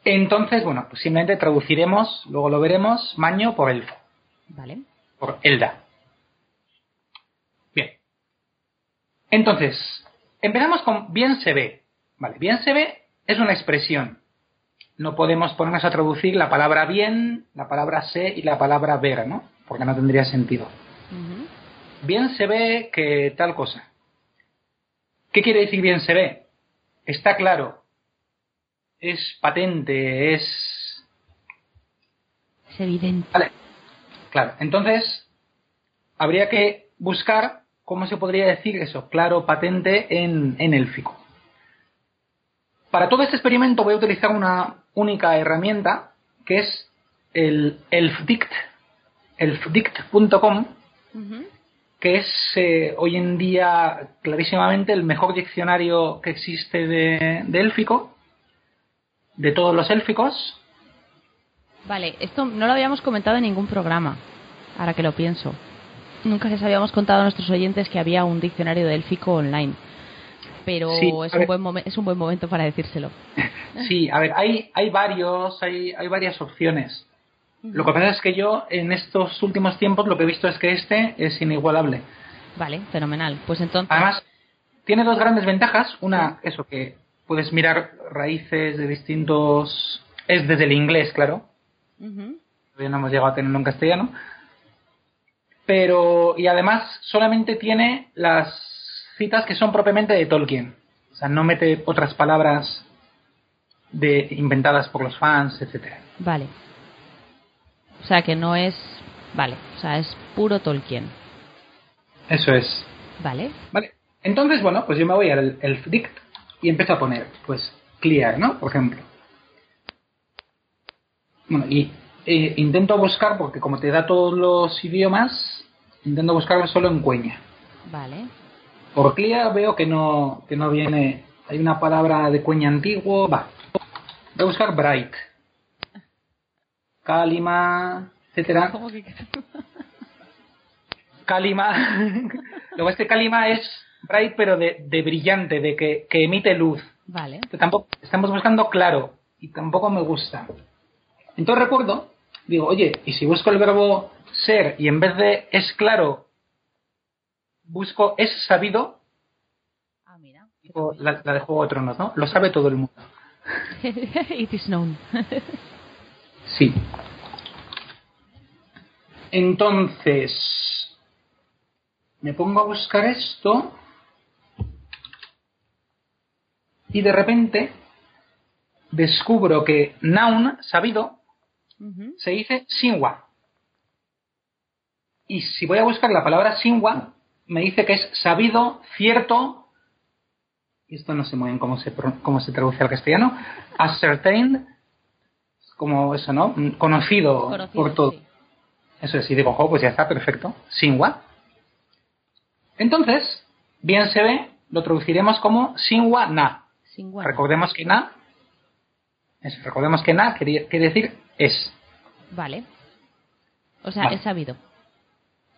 Entonces, bueno, pues simplemente traduciremos, luego lo veremos, maño por elfo, Vale. por elda. Bien. Entonces, empezamos con bien se ve. Vale, bien se ve es una expresión. No podemos ponernos a traducir la palabra bien, la palabra sé y la palabra ver, ¿no? Porque no tendría sentido. Bien se ve que tal cosa. ¿Qué quiere decir bien se ve? Está claro. Es patente, es... Es evidente. Vale. Claro. Entonces, habría que buscar cómo se podría decir eso, claro, patente en, en élfico. Para todo este experimento voy a utilizar una única herramienta que es el elfdict, elfdict.com, Ujú. que es eh, hoy en día clarísimamente el mejor diccionario que existe de, de élfico, de todos los élficos. Vale, esto no lo habíamos comentado en ningún programa, ahora que lo pienso. Nunca les habíamos contado a nuestros oyentes que había un diccionario de élfico online. Pero Sí, es, un ver. buen momen- es un buen momento para decírselo. Sí, a ver, hay, hay varios, hay, hay varias opciones. Lo que pasa es que yo en estos últimos tiempos lo que he visto es que este es inigualable. Vale, fenomenal. Pues entonces... Además, tiene dos grandes ventajas. Una, eso, que puedes mirar raíces de distintos... Es desde el inglés, claro. Ujú. Todavía no hemos llegado a tenerlo en castellano. Pero, y además solamente tiene las citas que son propiamente de Tolkien. O sea, no mete otras palabras de, inventadas por los fans, etcétera. Vale. O sea que no es... Vale, o sea, es puro Tolkien. Eso es. Vale. Vale. Entonces, bueno, pues yo me voy al Elfdict y empiezo a poner, pues, clear, ¿no? Por ejemplo. Bueno, y eh, intento buscar, porque como te da todos los idiomas, intento buscarlo solo en cueña. Vale. Por clear veo que no, que no viene. Hay una palabra de cueña antiguo. Va. Voy a buscar bright. Kalima, etcétera. ¿Cómo que- Kalima. Luego este Kalima es bright, pero de, de brillante, de que, que emite luz. Vale. Que tampoco estamos buscando claro y tampoco me gusta. Entonces recuerdo, digo, oye, y si busco el verbo ser y en vez de es claro busco es sabido, Ah, mira. tipo la, la de Juego de Tronos, ¿no? Lo sabe todo el mundo. It is known. Sí. Entonces, me pongo a buscar esto y de repente descubro que noun, sabido, se dice sinwa. Y si voy a buscar la palabra sinwa, me dice que es sabido, cierto, y esto no sé muy bien cómo se, cómo se traduce al castellano, ascertained, como eso, ¿no? Conocido, Conocido, por todo. sí. Eso es, y digo, jo, pues ya está, perfecto. Sinwa. Entonces, bien se ve, lo traduciremos como sinwa na. Sin guarda. Recordemos que na, eso, recordemos que na quiere, quiere decir es. Vale. O sea, Vale. es sabido.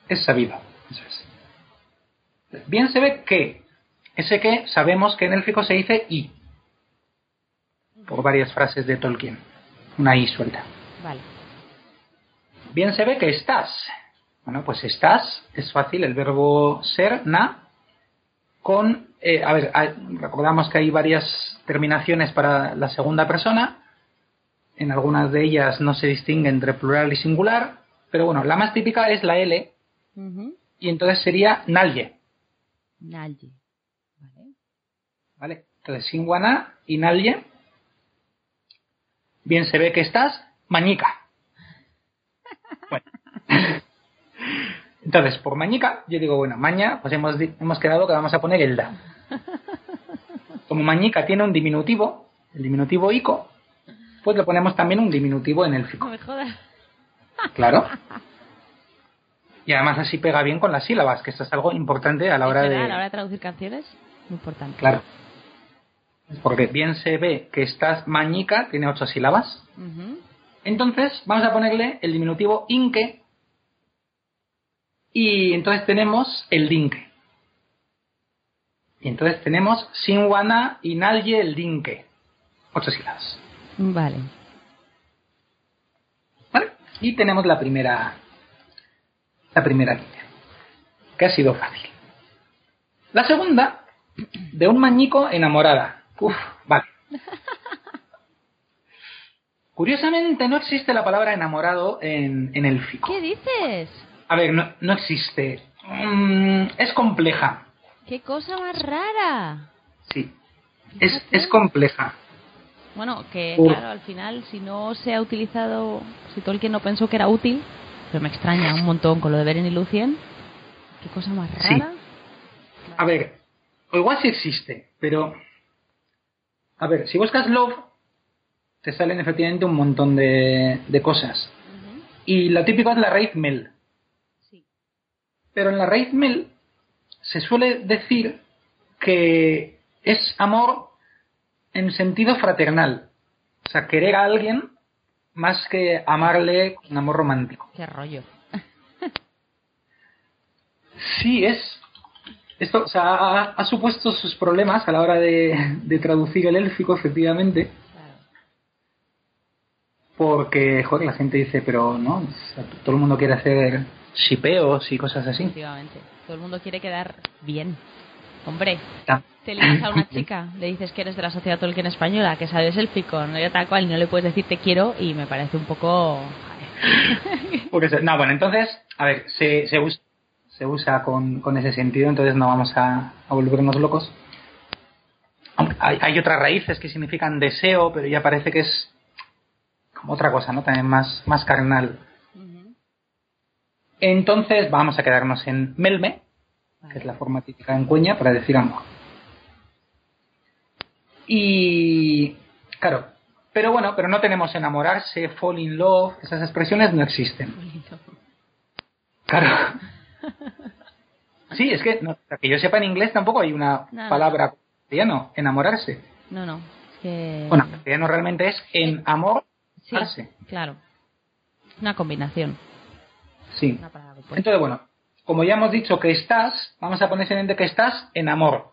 es sabido. Eso es. Bien se ve que ese que sabemos que en élfico se dice i. Por varias frases de Tolkien. Una i suelta. Vale. Bien se ve que estás. Bueno, pues estás, es fácil, el verbo ser, na, con, eh, a ver, recordamos que hay varias terminaciones para la segunda persona, en algunas de ellas no se distingue entre plural y singular, pero bueno, la más típica es la L, y entonces sería nalye, Nalye. Vale. ¿vale? Entonces, singuana y nalye. Bien se ve que estás, mañica. Bueno. Entonces, por mañica, yo digo, bueno, maña, pues hemos, hemos quedado que vamos a poner el da. Como mañica tiene un diminutivo, el diminutivo ico, pues le ponemos también un diminutivo en No élfico. me jodas. Claro. Y además así pega bien con las sílabas, que esto es algo importante a la hora ¿Es de... A la hora de traducir canciones, muy importante. Claro. Porque bien se ve que estás mañica tiene ocho sílabas. Entonces, vamos a ponerle el diminutivo inque. Y entonces tenemos el dinque. Y entonces tenemos sinwana inalye el dinque. Ocho sílabas. Vale. ¿Vale? Y tenemos la primera. La primera línea. Que ha sido fácil. La segunda, de un mañico enamorada. Uf, vale. Curiosamente no existe la palabra enamorado en, en élfico. ¿Qué dices? A ver, no, no existe. Mm, es compleja. ¡Qué cosa más rara! Sí. Es, es compleja. Bueno, que claro, al final, si no se ha utilizado, si Tolkien no pensó que era útil, pero me extraña un montón con lo de Beren y Lucien. ¿Qué cosa más Sí. rara? A ver, o igual sí existe, pero. A ver, si buscas love, te salen efectivamente un montón de, de cosas. Y lo típico es la raíz mel. Sí. Pero en la raíz mel se suele decir que es amor en sentido fraternal. O sea, querer a alguien más que amarle con amor romántico. Qué rollo. Sí, es. Esto, o sea, ha, ha supuesto sus problemas a la hora de, de traducir el élfico, efectivamente, Claro. porque, joder, la gente dice, pero no, o sea, todo el mundo quiere hacer shipeos y cosas así. Efectivamente. Todo el mundo quiere quedar bien. Hombre, te ligas a una chica, le dices que eres de la sociedad Tolkien española, que sabes élfico, no ya tal cual, y no le puedes decir te quiero, y me parece un poco. Porque no, bueno, entonces, a ver, se, se, us- se usa con, con ese sentido, entonces no vamos a, a volvernos locos. Hay, hay otras raíces que significan deseo, pero ya parece que es como otra cosa, ¿no? También más, más carnal. Entonces vamos a quedarnos en melme, que es la forma típica en cuña para decir amor. Y claro, pero bueno, pero no tenemos enamorarse, fall in love, esas expresiones no existen. Claro. Sí, es que, no, que yo sepa en inglés tampoco hay una No, no. palabra en castellano, enamorarse. No, no. Es que. Bueno, en castellano realmente es en amor. sí, claro. Una combinación. Sí. Una palabra. Entonces, bueno, como ya hemos dicho que estás, vamos a poner simplemente que estás en amor.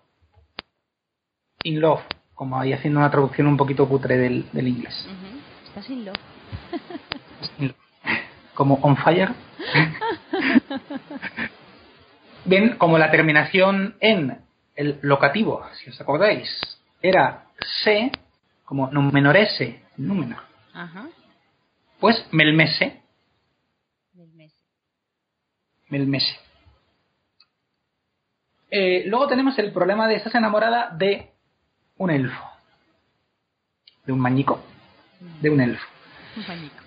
In love, como ahí haciendo una traducción un poquito cutre del, del inglés. Ujú. Estás sin love. In love. Como on fire. Bien, como la terminación en el locativo, si os acordáis, era se, como número, Ajá. pues melmese, Del mes. melmese. Eh, luego tenemos el problema de estás enamorada de un elfo, de un mañico, de un elfo. Un pañico.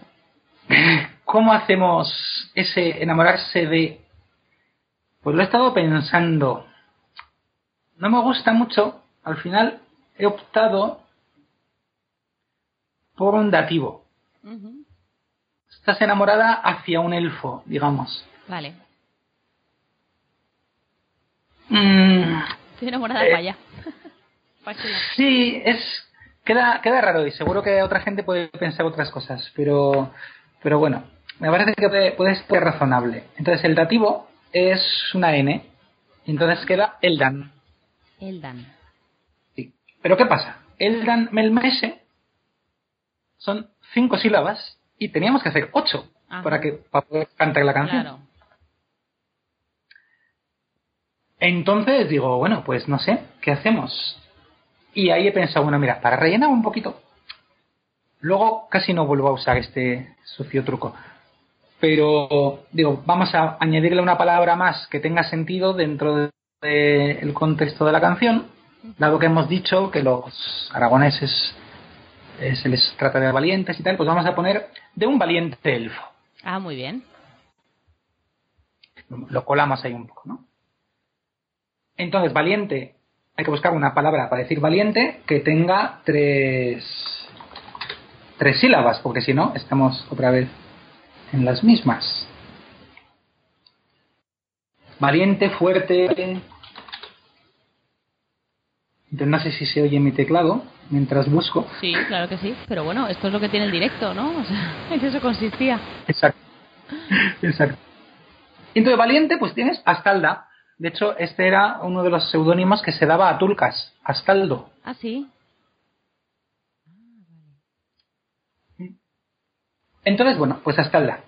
¿Cómo hacemos ese enamorarse de...? Pues lo he estado pensando. No me gusta mucho. Al final he optado por un dativo. Estás enamorada hacia un elfo, digamos. Vale. Mm, Estoy enamorada Eh. lado. sí, es... Queda, queda raro y seguro que otra gente puede pensar otras cosas, pero, pero bueno, me parece que puede, puede ser razonable. Entonces el dativo es una N, entonces queda Eldan. Eldan. Sí. Pero ¿qué pasa? Eldan Melmese son cinco sílabas y teníamos que hacer ocho Ajá. para que para poder cantar la canción. Claro. Entonces digo, bueno, pues no sé, ¿qué hacemos? Y ahí he pensado, bueno, mira, para rellenar un poquito, luego casi no vuelvo a usar este sucio truco. Pero digo, vamos a añadirle una palabra más que tenga sentido dentro del contexto de la canción, dado que hemos dicho que los aragoneses eh, se les trata de valientes y tal, pues vamos a poner de un valiente elfo. Ah, muy bien. Lo colamos ahí un poco, ¿no? Entonces, valiente, hay que buscar una palabra para decir valiente que tenga tres, tres sílabas, porque si no, estamos otra vez en las mismas. Valiente, fuerte. Entonces no sé si se oye mi teclado mientras busco. Sí, claro que sí. Pero bueno, esto es lo que tiene el directo, ¿no? O sea, en eso consistía. Exacto. Exacto. Entonces, valiente, pues tienes Astalda. De hecho, este era uno de los seudónimos que se daba a Tulcas, Astaldo. Ah, sí. Entonces, bueno, pues Astalda.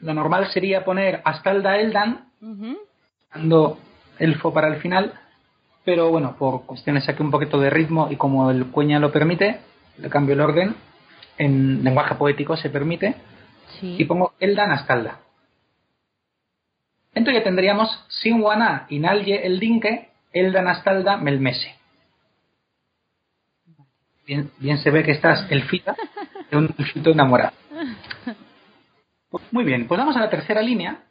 Lo normal sería poner Astalda Eldan, dando elfo para el final, pero bueno, por cuestiones aquí un poquito de ritmo y como el cuña lo permite, le cambio el orden. En lenguaje poético se permite Sí. y pongo Eldan Astalda. Entonces ya tendríamos Sinwana Inalye el Dinke, Eldan Astalda Melmese. Bien, bien se ve que estás elfita de un elfito enamorado. Pues muy bien, pues vamos a la tercera línea,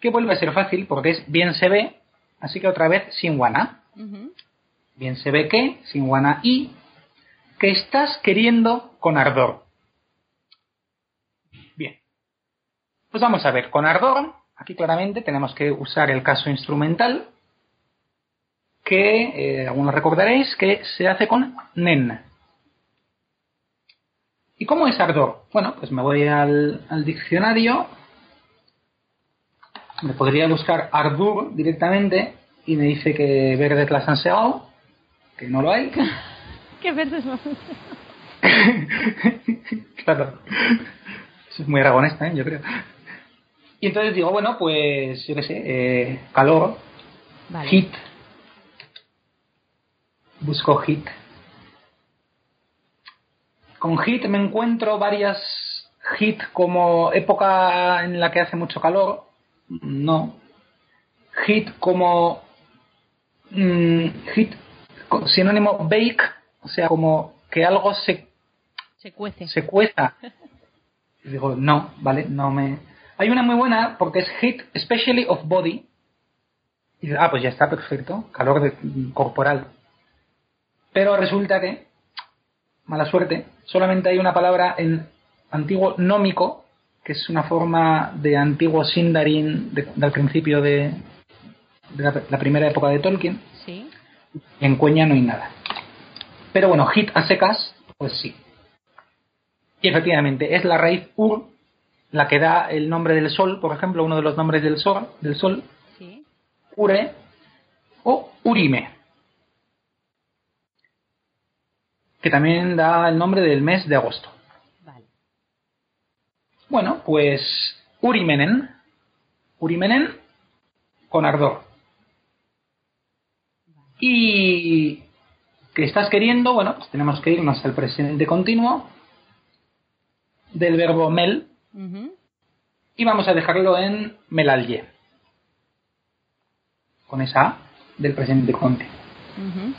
que vuelve a ser fácil porque es bien se ve, así que otra vez Sinwana. Ujú. Bien se ve que, Sinwana y, que estás queriendo con ardor. Bien. Pues vamos a ver, con ardor, aquí claramente tenemos que usar el caso instrumental, que eh, algunos recordaréis que se hace con nen. ¿Y cómo es ardor? Bueno, pues me voy al, al diccionario, me podría buscar ardur directamente y me dice que verde es la sanseao, que no lo hay. ¿Qué veces más? claro. Eso es muy aragonesta, ¿eh? yo creo. Y entonces digo, bueno, pues, yo qué sé, eh, calor, Vale. hit. Busco hit. Con hit me encuentro varias hit como época en la que hace mucho calor. No. Hit como mm, hit sinónimo bake, o sea, como que algo se Se cuece. se cueza. Y digo, no, vale, no me. Hay una muy buena porque es hit, especially of body. Y ah, pues ya está perfecto, calor de- corporal. Pero resulta que, mala suerte, solamente hay una palabra en antiguo nómico, que es una forma de antiguo sindarin de- del principio de, de la, la primera época de Tolkien. Sí. Y en Cueña no hay nada. Pero bueno, hit a secas, pues sí. Y efectivamente, es la raíz ur la que da el nombre del sol, por ejemplo, uno de los nombres del sol, del sol Sí. ure o urime. Que también da el nombre del mes de agosto. Vale. Bueno, pues urimenen. Urimenen con ardor. Y que estás queriendo, bueno, pues tenemos que irnos al presente continuo del verbo mel Ujú. y vamos a dejarlo en melalye. Con esa A del presente continuo. Ujú.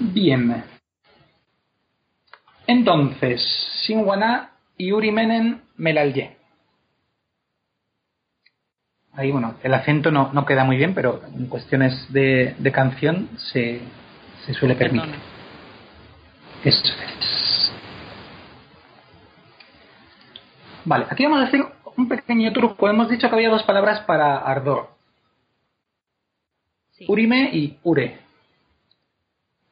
Bien. Entonces, Sinwana y Urimenen Melalye. Ahí, bueno, el acento no, no queda muy bien, pero en cuestiones de, de canción se, se suele permitir. Eso es. Vale, aquí vamos a hacer un pequeño truco. Hemos dicho que había dos palabras para ardor. Sí. Urime y ure.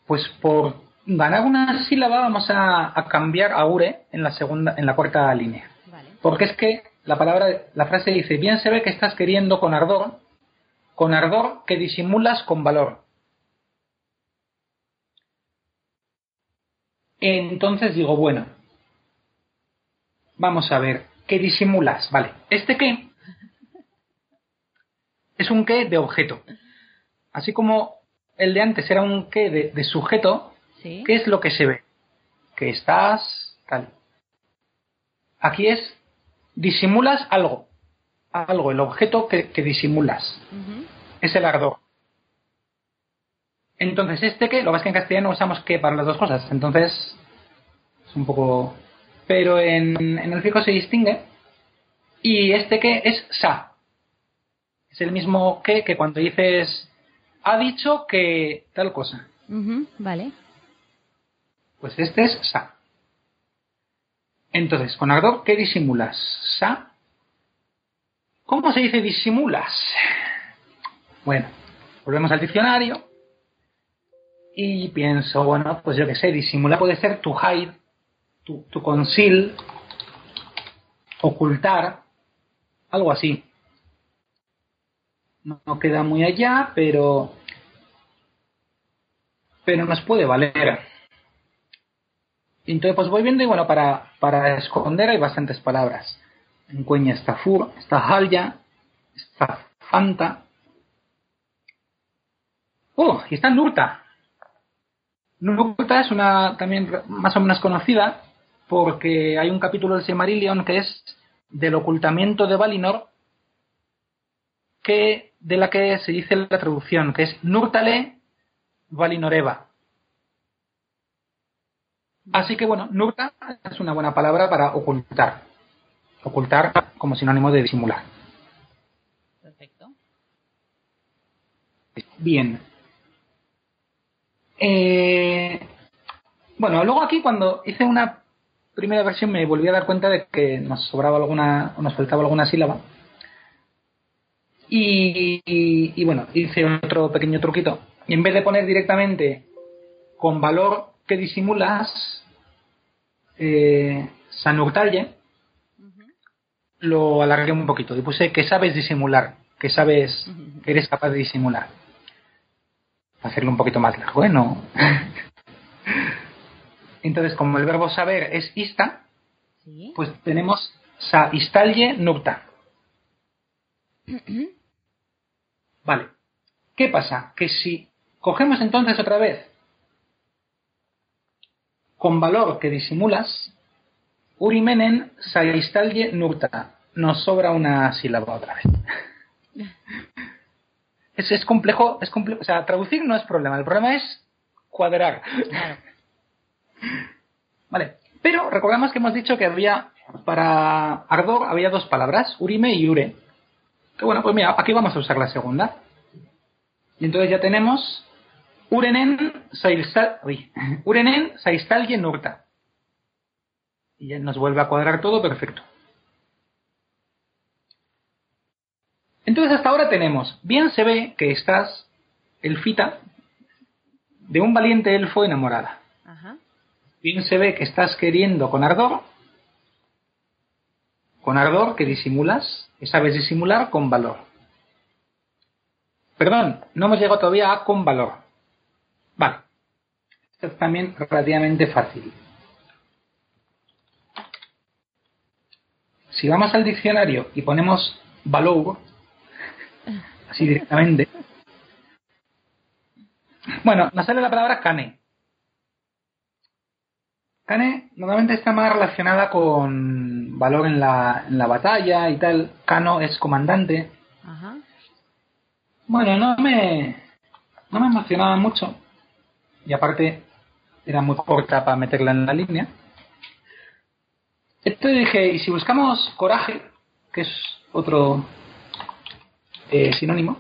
Pues por ganar una sílaba vamos a, a cambiar a ure en la segunda, en la cuarta línea. Vale. Porque es que la palabra, la frase dice, bien se ve que estás queriendo con ardor, con ardor que disimulas con valor. Entonces digo, bueno, vamos a ver, ¿qué disimulas? Vale, este qué es un qué de objeto. Así como el de antes era un qué de, de sujeto, Sí. ¿qué es lo que se ve? Que estás tal. Aquí es disimulas algo. Algo, el objeto que, que disimulas. Es el ardor. Entonces, este que, lo que pasa es que en castellano usamos que para las dos cosas. Entonces, es un poco. Pero en, en el fijo se distingue. Y este que es sa. Es el mismo que que cuando dices. Ha dicho que tal cosa. Vale. Pues este es sa. Entonces, con ardor, ¿qué disimulas? Sa. ¿Cómo se dice disimulas? Bueno, volvemos al diccionario. Y pienso, bueno, pues yo qué sé, disimular puede ser to hide, tu, tu ocultar, algo así. No, no queda muy allá, pero pero nos puede valer. Entonces, pues voy viendo y bueno, para, para esconder hay bastantes palabras. En Cueña está Fur, está Halya, está Fanta. ¡Oh! Y está Nurta. Nurta es una también más o menos conocida porque hay un capítulo del Silmarillion que es del ocultamiento de Valinor que de la que se dice la traducción, que es Nurtale Valinoreva. Así que bueno, Nurta es una buena palabra para ocultar. Ocultar como sinónimo de disimular. Perfecto. Bien. Eh, bueno, luego aquí cuando hice una primera versión me volví a dar cuenta de que nos sobraba alguna, o nos faltaba alguna sílaba. Y, y, y bueno, hice otro pequeño truquito. Y en vez de poner directamente con valor que disimulas, eh, Sanurtalle, lo alargué un poquito y puse que sabes disimular, que sabes, que eres capaz de disimular. Para hacerlo un poquito más largo, ¿eh? No. Entonces, como el verbo saber es ista, Sí. pues tenemos sa istalye nupta. Vale. ¿Qué pasa? Que si cogemos entonces otra vez con valor que disimulas, urimenen sa istalye nupta. Nos sobra una sílaba otra vez. Es, es complejo, es complejo, o sea, traducir no es problema, el problema es cuadrar. Claro. Vale, pero recordamos que hemos dicho que había, para Ardor había dos palabras, Urime y Ure. Que bueno, pues mira, aquí vamos a usar la segunda. Y entonces ya tenemos Urenen Saistal, Urenen Saistalye Nurta. Y ya nos vuelve a cuadrar todo perfecto. Entonces hasta ahora tenemos, bien se ve que estás, elfita, de un valiente elfo enamorada Ajá. Bien se ve que estás queriendo con ardor, con ardor que disimulas, que sabes disimular con valor. Perdón, no hemos llegado todavía a con valor. Vale. Esto es también relativamente fácil. Si vamos al diccionario y ponemos valor, así directamente, bueno, nos sale la palabra cane. Cane normalmente está más relacionada con valor en la, en la batalla y tal. Cano es comandante. Ajá. Bueno, no me, no me emocionaba mucho. Y aparte, era muy corta para meterla en la línea. Entonces dije, ¿y si buscamos coraje, que es otro eh, sinónimo?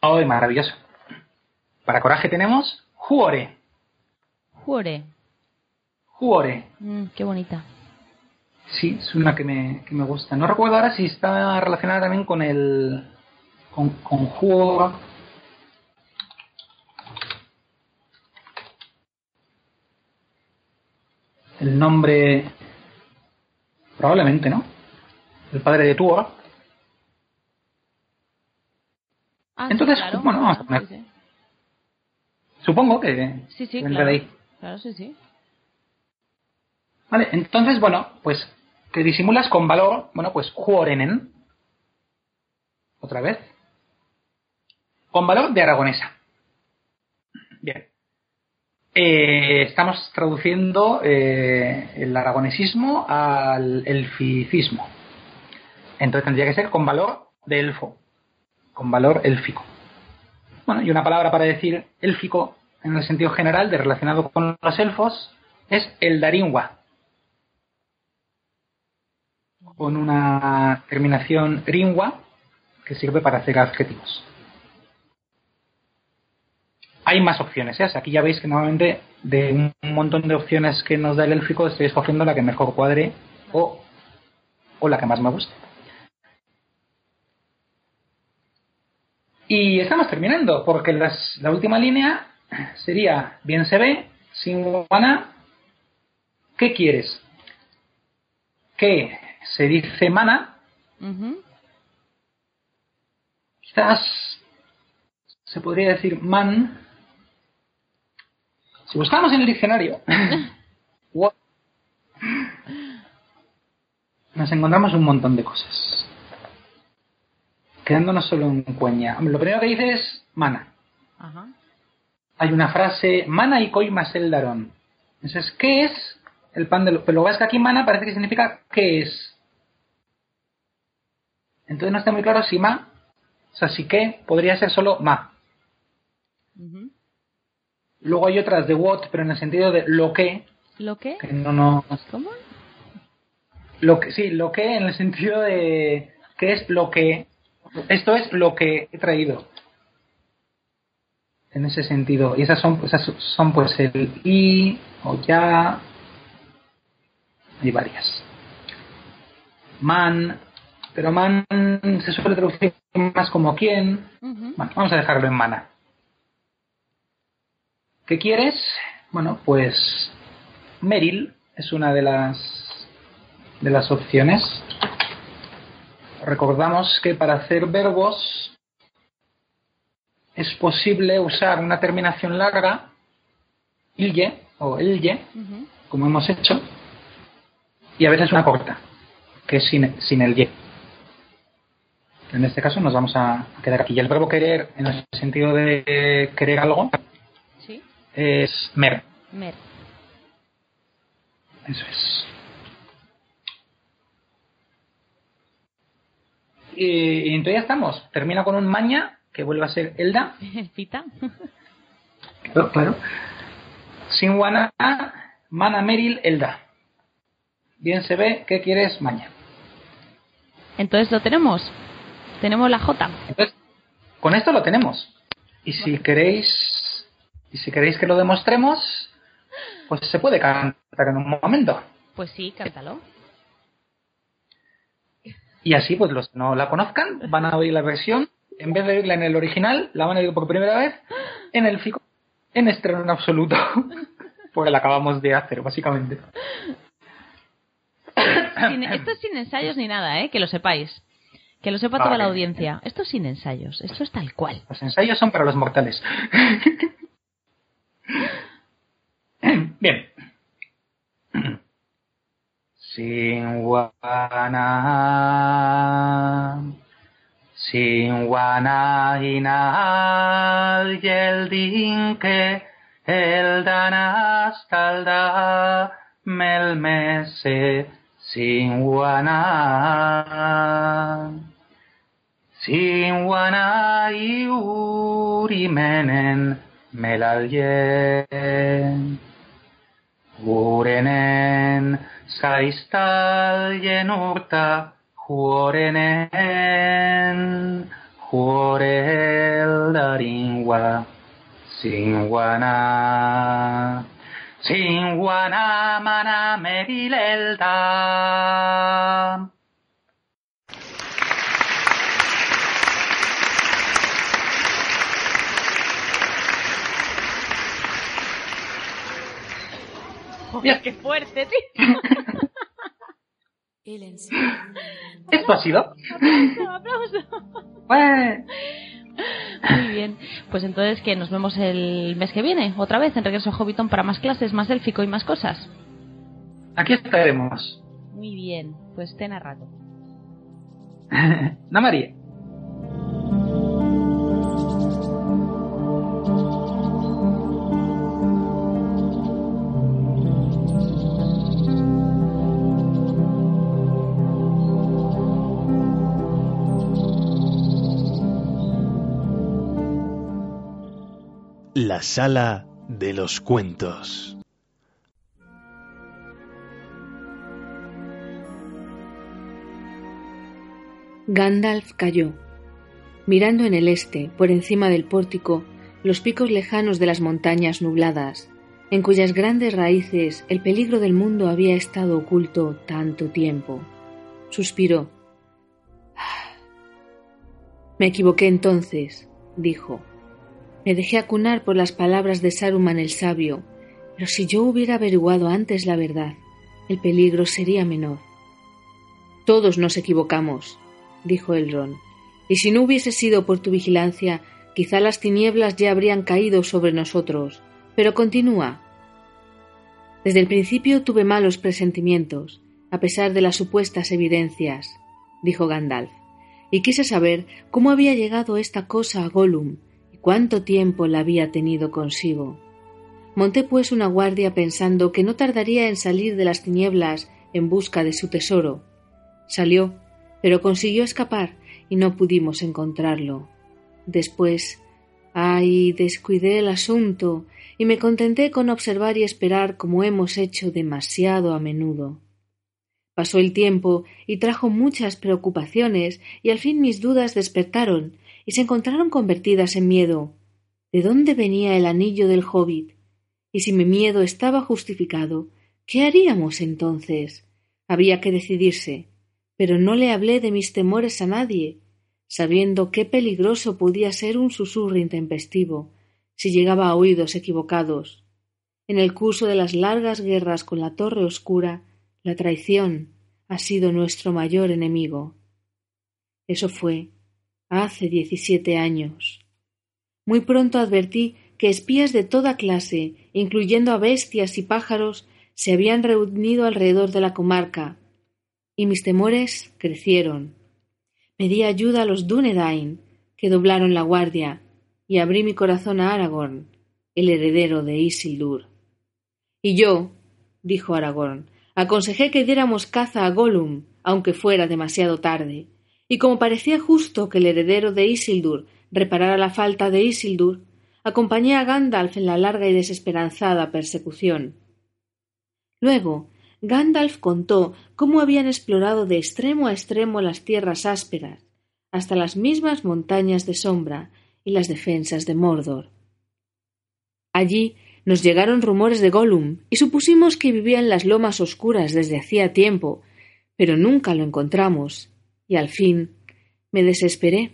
¡Oh, maravilloso! Para coraje tenemos juore. Jure. Juore. Mm, qué bonita. Sí, es una que me, que me gusta. No recuerdo ahora si está relacionada también con el. con, con. El nombre. Probablemente, ¿no? El padre de Tuor. Ah, Entonces, sí, claro. bueno, vamos a poner- sí, sí. Supongo que. Sí, sí, claro. ahí. Claro, sí, sí. Entonces, bueno, pues que disimulas con valor, bueno, pues juorenen. Otra vez. Con valor de aragonesa. Bien. Eh, estamos traduciendo eh, el aragonesismo al elficismo. Entonces tendría que ser con valor de elfo. Con valor élfico. Bueno, y una palabra para decir élfico en el sentido general de relacionado con los elfos es el daringua. Con una terminación ringua que sirve para hacer adjetivos. Hay más opciones, ¿eh? O aquí ya veis que normalmente de un montón de opciones que nos da el élfico estoy escogiendo la que mejor cuadre o, o la que más me guste. Y estamos terminando, porque la última línea sería, bien se ve, sin mana, ¿qué quieres? Que se dice mana, quizás se podría decir man. Si buscamos en el diccionario, nos encontramos un montón de cosas. Quedándonos solo en cueña. Lo primero que dice es mana. Ajá. Hay una frase, mana y coimas el darón. Entonces, ¿qué es el pan de los... Pero lo que pasa es que aquí mana parece que significa ¿qué es? Entonces no está muy claro si ma, o sea, si que podría ser solo ma. Luego hay otras de what, pero en el sentido de lo que, ¿Lo que no, no, ¿Cómo? lo que, sí, lo que en el sentido de que es lo que, esto es lo que he traído. En ese sentido. Y esas son, esas son pues el y o ya. Hay varias. Man, pero man se suele traducir más como quién. Bueno, vamos a dejarlo en mana. ¿Qué quieres? Bueno, pues Meryl es una de las de las opciones. Recordamos que para hacer verbos es posible usar una terminación larga, ilye o elye, Ujú. como hemos hecho, y a veces una corta, que es sin, sin el ye. En este caso nos vamos a quedar aquí. Y el verbo querer, en el sentido de querer algo, Sí. es mer. Mer. Eso es. Y, y entonces ya estamos. Termina con un maña, que vuelve a ser Elda. Pita. Claro, claro. Sin Wana, Mana Meril, Elda. Bien se ve, ¿qué quieres maña? Entonces lo tenemos. Tenemos la J. Entonces, con esto lo tenemos. Y si queréis, y si queréis que lo demostremos, pues se puede cantar en un momento. Pues sí, cántalo. Y así, pues los que no la conozcan van a oír la versión, en vez de oírla en el original, la van a oír por primera vez en el FICO, en estreno en absoluto. Porque la acabamos de hacer, básicamente. Sin- esto es sin ensayos ni nada, ¿eh? Que lo sepáis. Que lo sepa toda la audiencia. Esto es sin ensayos. Esto es tal cual. Los ensayos son para los mortales. Bien. Sin wana, sin inal yeldinke, el danas talda melmese, sin wana. Sin wana iurimenen melalje. Gurenen zaiztalien urta juorenen. Juore eldaringua zingwana. Zingwana manamerilelta. Zingwana manamerilelta. ¡Qué fuerte, tío! Esto ha sido. ¡Aplauso! Bueno, Muy bien. Pues entonces, que ¿Nos vemos el mes que viene? Otra vez en Regreso a Hobbiton para más clases, más élfico y más cosas. aquí estaremos. Muy bien. Pues ten a rato. Na María. La sala de los cuentos. Gandalf cayó. Mirando en el este, por encima del pórtico, los picos lejanos de las montañas nubladas, en cuyas grandes raíces el peligro del mundo había estado oculto tanto tiempo. Suspiró. Me equivoqué entonces, dijo. Me dejé acunar por las palabras de Saruman el sabio, pero si yo hubiera averiguado antes la verdad, el peligro sería menor. Todos nos equivocamos, dijo Elrond, y si no hubiese sido por tu vigilancia, quizá las tinieblas ya habrían caído sobre nosotros. Pero continúa. Desde el principio tuve malos presentimientos, a pesar de las supuestas evidencias, dijo Gandalf, y quise saber cómo había llegado esta cosa a Gollum cuánto tiempo la había tenido consigo. Monté pues una guardia pensando que no tardaría en salir de las tinieblas en busca de su tesoro. Salió, pero consiguió escapar y no pudimos encontrarlo. Después, ay, descuidé el asunto y me contenté con observar y esperar como hemos hecho demasiado a menudo. Pasó el tiempo y trajo muchas preocupaciones y al fin mis dudas despertaron y se encontraron convertidas en miedo. ¿De dónde venía el anillo del hobbit? Y si mi miedo estaba justificado, ¿qué haríamos entonces? Había que decidirse, pero no le hablé de mis temores a nadie, sabiendo qué peligroso podía ser un susurro intempestivo si llegaba a oídos equivocados. En el curso de las largas guerras con la Torre Oscura, la traición ha sido nuestro mayor enemigo. Eso fue hace diecisiete años. Muy pronto advertí que espías de toda clase, incluyendo a bestias y pájaros, se habían reunido alrededor de la comarca, y mis temores crecieron. Pedí ayuda a los Dúnedain, que doblaron la guardia, y abrí mi corazón a Aragorn, el heredero de Isildur. Y yo, dijo Aragorn, aconsejé que diéramos caza a Gollum, aunque fuera demasiado tarde, y como parecía justo que el heredero de Isildur reparara la falta de Isildur, acompañé a Gandalf en la larga y desesperanzada persecución. Luego, Gandalf contó cómo habían explorado de extremo a extremo las tierras ásperas, hasta las mismas montañas de sombra y las defensas de Mordor. Allí nos llegaron rumores de Gollum y supusimos que vivía en las lomas oscuras desde hacía tiempo, pero nunca lo encontramos, y al fin me desesperé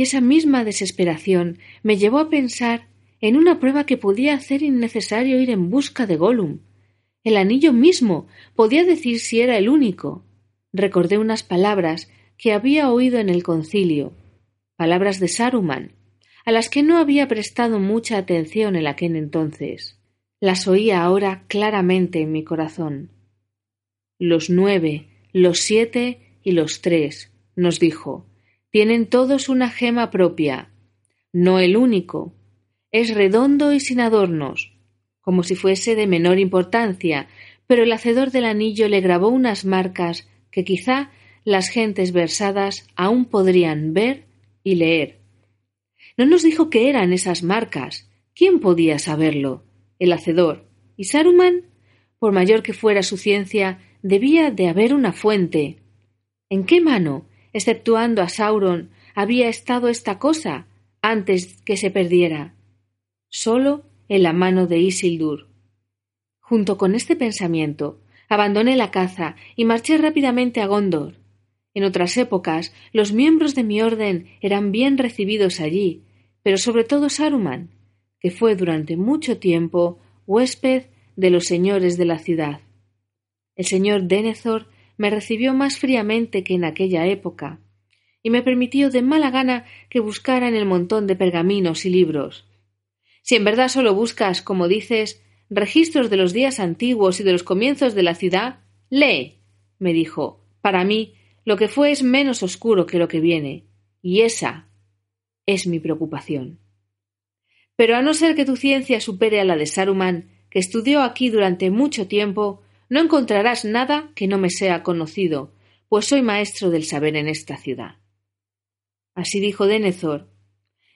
y esa misma desesperación me llevó a pensar en una prueba que podía hacer innecesario ir en busca de Gollum. El anillo mismo podía decir si era el único. Recordé unas palabras que había oído en el concilio, palabras de Saruman, a las que no había prestado mucha atención en aquel entonces. Las oía ahora claramente en mi corazón. Los nueve, los siete y los tres, nos dijo, tienen todos una gema propia, no el único. Es redondo y sin adornos, como si fuese de menor importancia, pero el hacedor del anillo le grabó unas marcas que quizá las gentes versadas aún podrían ver y leer. No nos dijo qué eran esas marcas. ¿Quién podía saberlo? El hacedor. ¿Y Saruman? Por mayor que fuera su ciencia, debía de haber una fuente. ¿En qué mano? exceptuando a Sauron, había estado esta cosa antes que se perdiera, solo en la mano de Isildur. Junto con este pensamiento, abandoné la caza y marché rápidamente a Gondor. En otras épocas, los miembros de mi orden eran bien recibidos allí, pero sobre todo Saruman, que fue durante mucho tiempo huésped de los señores de la ciudad. El señor Denethor me recibió más fríamente que en aquella época, y me permitió de mala gana que buscara en el montón de pergaminos y libros. Si en verdad solo buscas, como dices, registros de los días antiguos y de los comienzos de la ciudad, lee, me dijo. Para mí, lo que fue es menos oscuro que lo que viene, y esa es mi preocupación. Pero a no ser que tu ciencia supere a la de Saruman, que estudió aquí durante mucho tiempo, no encontrarás nada que no me sea conocido, pues soy maestro del saber en esta ciudad. Así dijo Denethor,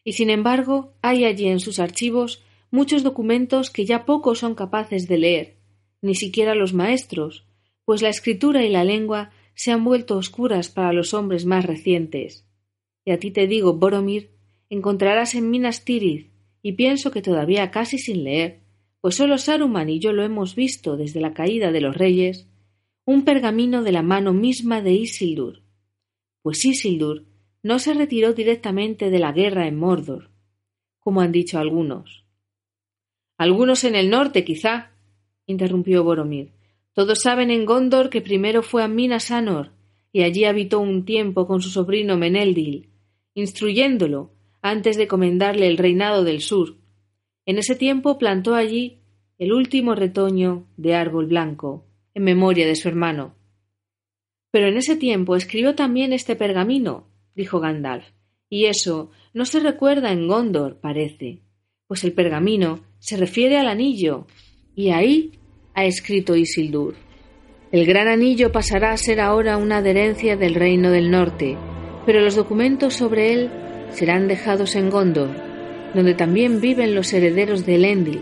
y sin embargo hay allí en sus archivos muchos documentos que ya pocos son capaces de leer, ni siquiera los maestros, pues la escritura y la lengua se han vuelto oscuras para los hombres más recientes. Y a ti te digo, Boromir, encontrarás en Minas Tirith, y pienso que todavía casi sin leer, pues solo Saruman y yo lo hemos visto desde la caída de los reyes, un pergamino de la mano misma de Isildur. Pues Isildur no se retiró directamente de la guerra en Mordor. como han dicho algunos. Algunos en el norte, quizá, interrumpió Boromir. Todos saben en Gondor que primero fue a Minas Anor, y allí habitó un tiempo con su sobrino Meneldil, instruyéndolo antes de comendarle el reinado del sur. En ese tiempo plantó allí el último retoño de árbol blanco, en memoria de su hermano. Pero en ese tiempo escribió también este pergamino, dijo Gandalf, y eso no se recuerda en Gondor, parece, pues el pergamino se refiere al anillo, y ahí ha escrito Isildur. El gran anillo pasará a ser ahora una adherencia del reino del norte, pero los documentos sobre él serán dejados en Gondor, donde también viven los herederos de Elendil,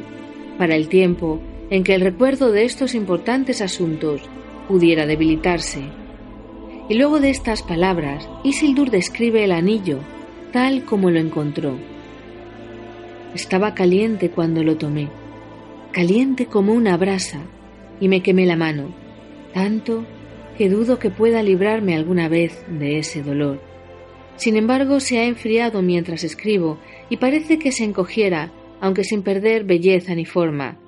para el tiempo en que el recuerdo de estos importantes asuntos pudiera debilitarse. Y luego de estas palabras, Isildur describe el anillo tal como lo encontró. Estaba caliente cuando lo tomé, caliente como una brasa, y me quemé la mano, tanto que dudo que pueda librarme alguna vez de ese dolor. Sin embargo, se ha enfriado mientras escribo y parece que se encogiera, aunque sin perder belleza ni forma.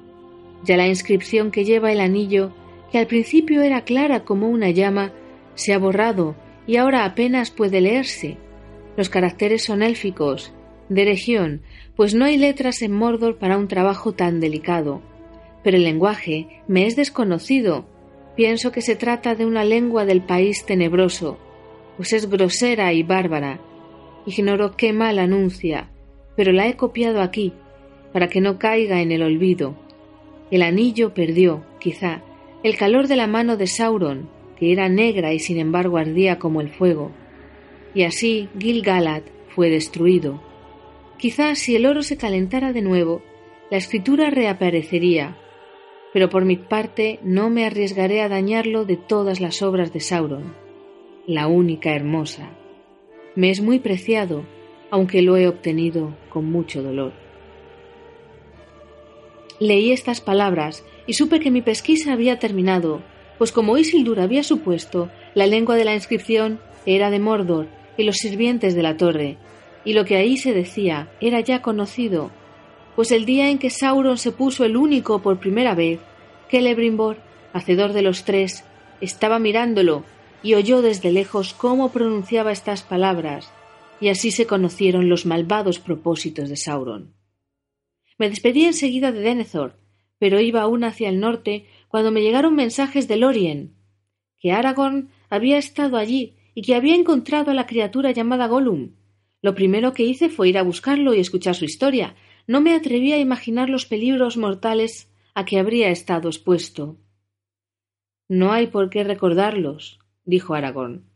Ya la inscripción que lleva el anillo, que al principio era clara como una llama, se ha borrado y ahora apenas puede leerse. Los caracteres son élficos, de región, pues no hay letras en Mordor para un trabajo tan delicado. Pero el lenguaje me es desconocido. Pienso que se trata de una lengua del país tenebroso, pues es grosera y bárbara. Ignoro qué mal anuncia, pero la he copiado aquí, para que no caiga en el olvido. El anillo perdió, quizá, el calor de la mano de Sauron, que era negra y sin embargo ardía como el fuego. Y así Gil-galad fue destruido. Quizá si el oro se calentara de nuevo, la escritura reaparecería, pero por mi parte no me arriesgaré a dañarlo de todas las obras de Sauron, la única hermosa. Me es muy preciado, aunque lo he obtenido con mucho dolor. Leí estas palabras y supe que mi pesquisa había terminado, pues como Isildur había supuesto, la lengua de la inscripción era de Mordor y los sirvientes de la torre, y lo que ahí se decía era ya conocido, pues el día en que Sauron se puso el único por primera vez, Celebrimbor, hacedor de los tres, estaba mirándolo y oyó desde lejos cómo pronunciaba estas palabras, y así se conocieron los malvados propósitos de Sauron. Me despedí enseguida de Denethor, pero iba aún hacia el norte cuando me llegaron mensajes de Lorien, que Aragorn había estado allí y que había encontrado a la criatura llamada Gollum. Lo primero que hice fue ir a buscarlo y escuchar su historia. No me atreví a imaginar los peligros mortales a que habría estado expuesto. No hay por qué recordarlos, dijo Aragorn.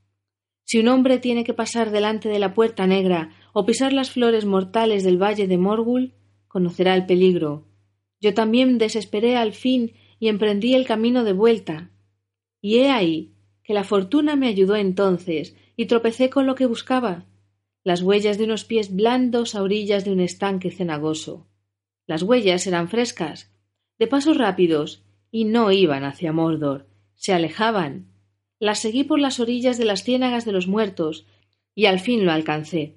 Si un hombre tiene que pasar delante de la puerta negra o pisar las flores mortales del valle de Morgul, conocerá el peligro. Yo también desesperé al fin y emprendí el camino de vuelta. Y he ahí que la fortuna me ayudó entonces y tropecé con lo que buscaba las huellas de unos pies blandos a orillas de un estanque cenagoso. Las huellas eran frescas, de pasos rápidos, y no iban hacia Mordor, se alejaban. Las seguí por las orillas de las ciénagas de los muertos, y al fin lo alcancé.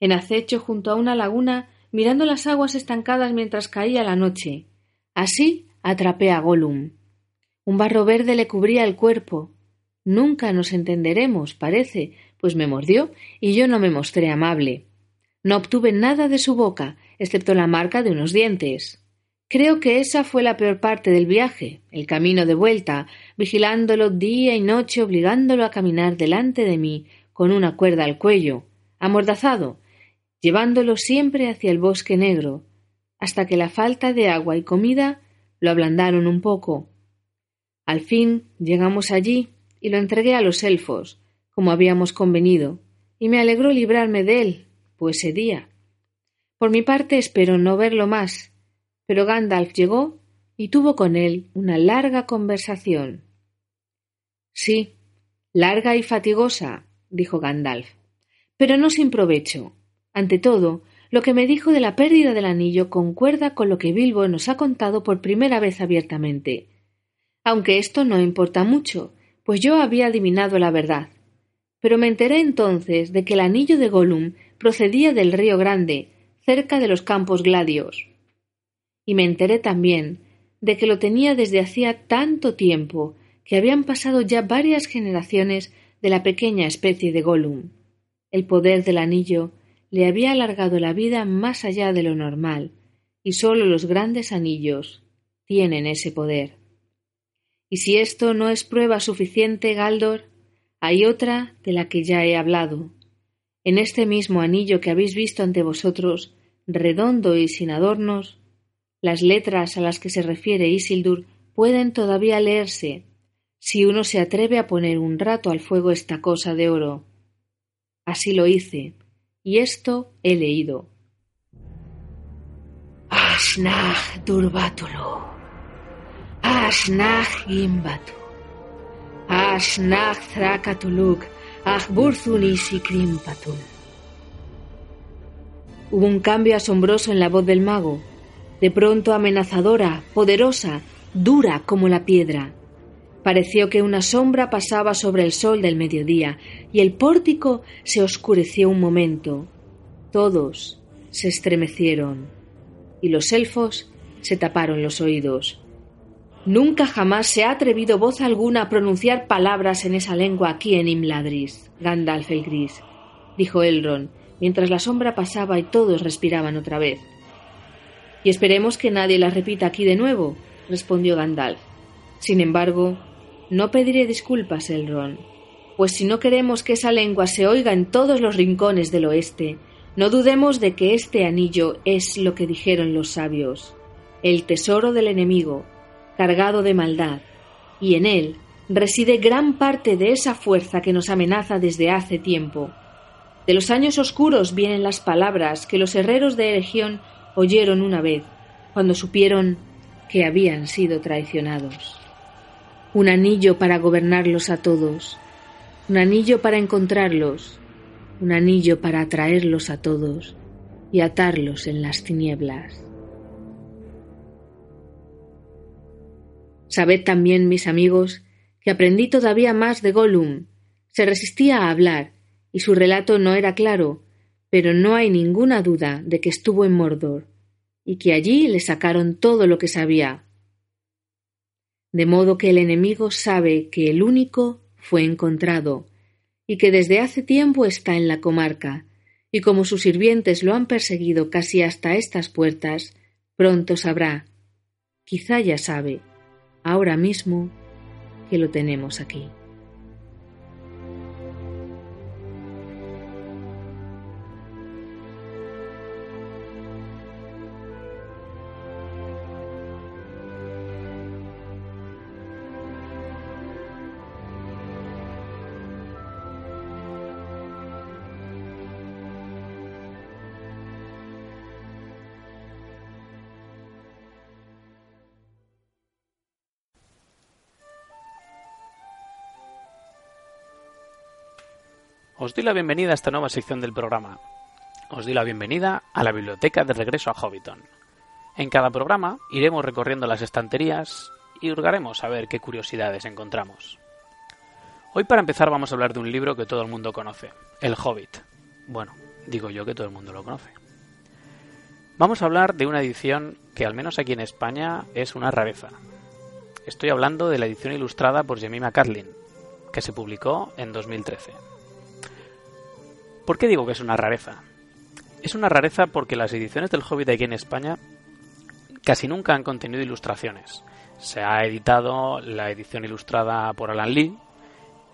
En acecho junto a una laguna, mirando las aguas estancadas mientras caía la noche. Así atrapé a Gollum. Un barro verde le cubría el cuerpo, Nunca nos entenderemos, parece, pues me mordió y yo no me mostré amable. No obtuve nada de su boca, excepto la marca de unos dientes. Creo que esa fue la peor parte del viaje, el camino de vuelta, vigilándolo día y noche, obligándolo a caminar delante de mí con una cuerda al cuello, amordazado, llevándolo siempre hacia el bosque negro, hasta que la falta de agua y comida lo ablandaron un poco. Al fin llegamos allí, y lo entregué a los elfos, como habíamos convenido, y me alegró librarme de él, pues ese día. Por mi parte espero no verlo más, pero Gandalf llegó y tuvo con él una larga conversación. Sí, larga y fatigosa, dijo Gandalf, pero no sin provecho. Ante todo, lo que me dijo de la pérdida del anillo concuerda con lo que Bilbo nos ha contado por primera vez abiertamente. Aunque esto no importa mucho, pues yo había adivinado la verdad. Pero me enteré entonces de que el anillo de Gollum procedía del río Grande, cerca de los campos gladios. Y me enteré también de que lo tenía desde hacía tanto tiempo que habían pasado ya varias generaciones de la pequeña especie de Gollum. El poder del anillo le había alargado la vida más allá de lo normal, y sólo los grandes anillos tienen ese poder. Y si esto no es prueba suficiente, Galdor, hay otra de la que ya he hablado. En este mismo anillo que habéis visto ante vosotros, redondo y sin adornos, las letras a las que se refiere Isildur pueden todavía leerse si uno se atreve a poner un rato al fuego esta cosa de oro. Así lo hice, y esto he leído. Asnach Durbatulo, Asnach Gimbatu, Asnach Thrakatuluk, Hubo un cambio asombroso en la voz del mago, de pronto amenazadora, poderosa, dura como la piedra. Pareció que una sombra pasaba sobre el sol del mediodía y el pórtico se oscureció un momento. Todos se estremecieron y los elfos se taparon los oídos. Nunca jamás se ha atrevido voz alguna a pronunciar palabras en esa lengua aquí en Imladris, Gandalf el Gris, dijo Elrond, mientras la sombra pasaba y todos respiraban otra vez. Y esperemos que nadie las repita aquí de nuevo, respondió Gandalf. Sin embargo, no pediré disculpas, Elrond, pues si no queremos que esa lengua se oiga en todos los rincones del oeste, no dudemos de que este anillo es lo que dijeron los sabios, el tesoro del enemigo, cargado de maldad, y en él reside gran parte de esa fuerza que nos amenaza desde hace tiempo. De los años oscuros vienen las palabras que los herreros de Eregión oyeron una vez, cuando supieron que habían sido traicionados. Un anillo para gobernarlos a todos, un anillo para encontrarlos, un anillo para atraerlos a todos y atarlos en las tinieblas. Sabed también, mis amigos, que aprendí todavía más de Gollum. Se resistía a hablar, y su relato no era claro, pero no hay ninguna duda de que estuvo en Mordor, y que allí le sacaron todo lo que sabía. De modo que el enemigo sabe que el único fue encontrado, y que desde hace tiempo está en la comarca, y como sus sirvientes lo han perseguido casi hasta estas puertas, pronto sabrá, quizá ya sabe, ahora mismo que lo tenemos aquí. Os doy la bienvenida a esta nueva sección del programa. Os doy la bienvenida a la biblioteca de regreso a Hobbiton. En cada programa iremos recorriendo las estanterías y hurgaremos a ver qué curiosidades encontramos. Hoy para empezar vamos a hablar de un libro que todo el mundo conoce, El Hobbit. Bueno, digo yo que todo el mundo lo conoce. Vamos a hablar de una edición que al menos aquí en España es una rareza. Estoy hablando de la edición ilustrada por Jemima Catlin, que se publicó en 2013. ¿Por qué digo que es una rareza? Es una rareza porque las ediciones del Hobbit aquí en España casi nunca han contenido ilustraciones. Se ha editado la edición ilustrada por Alan Lee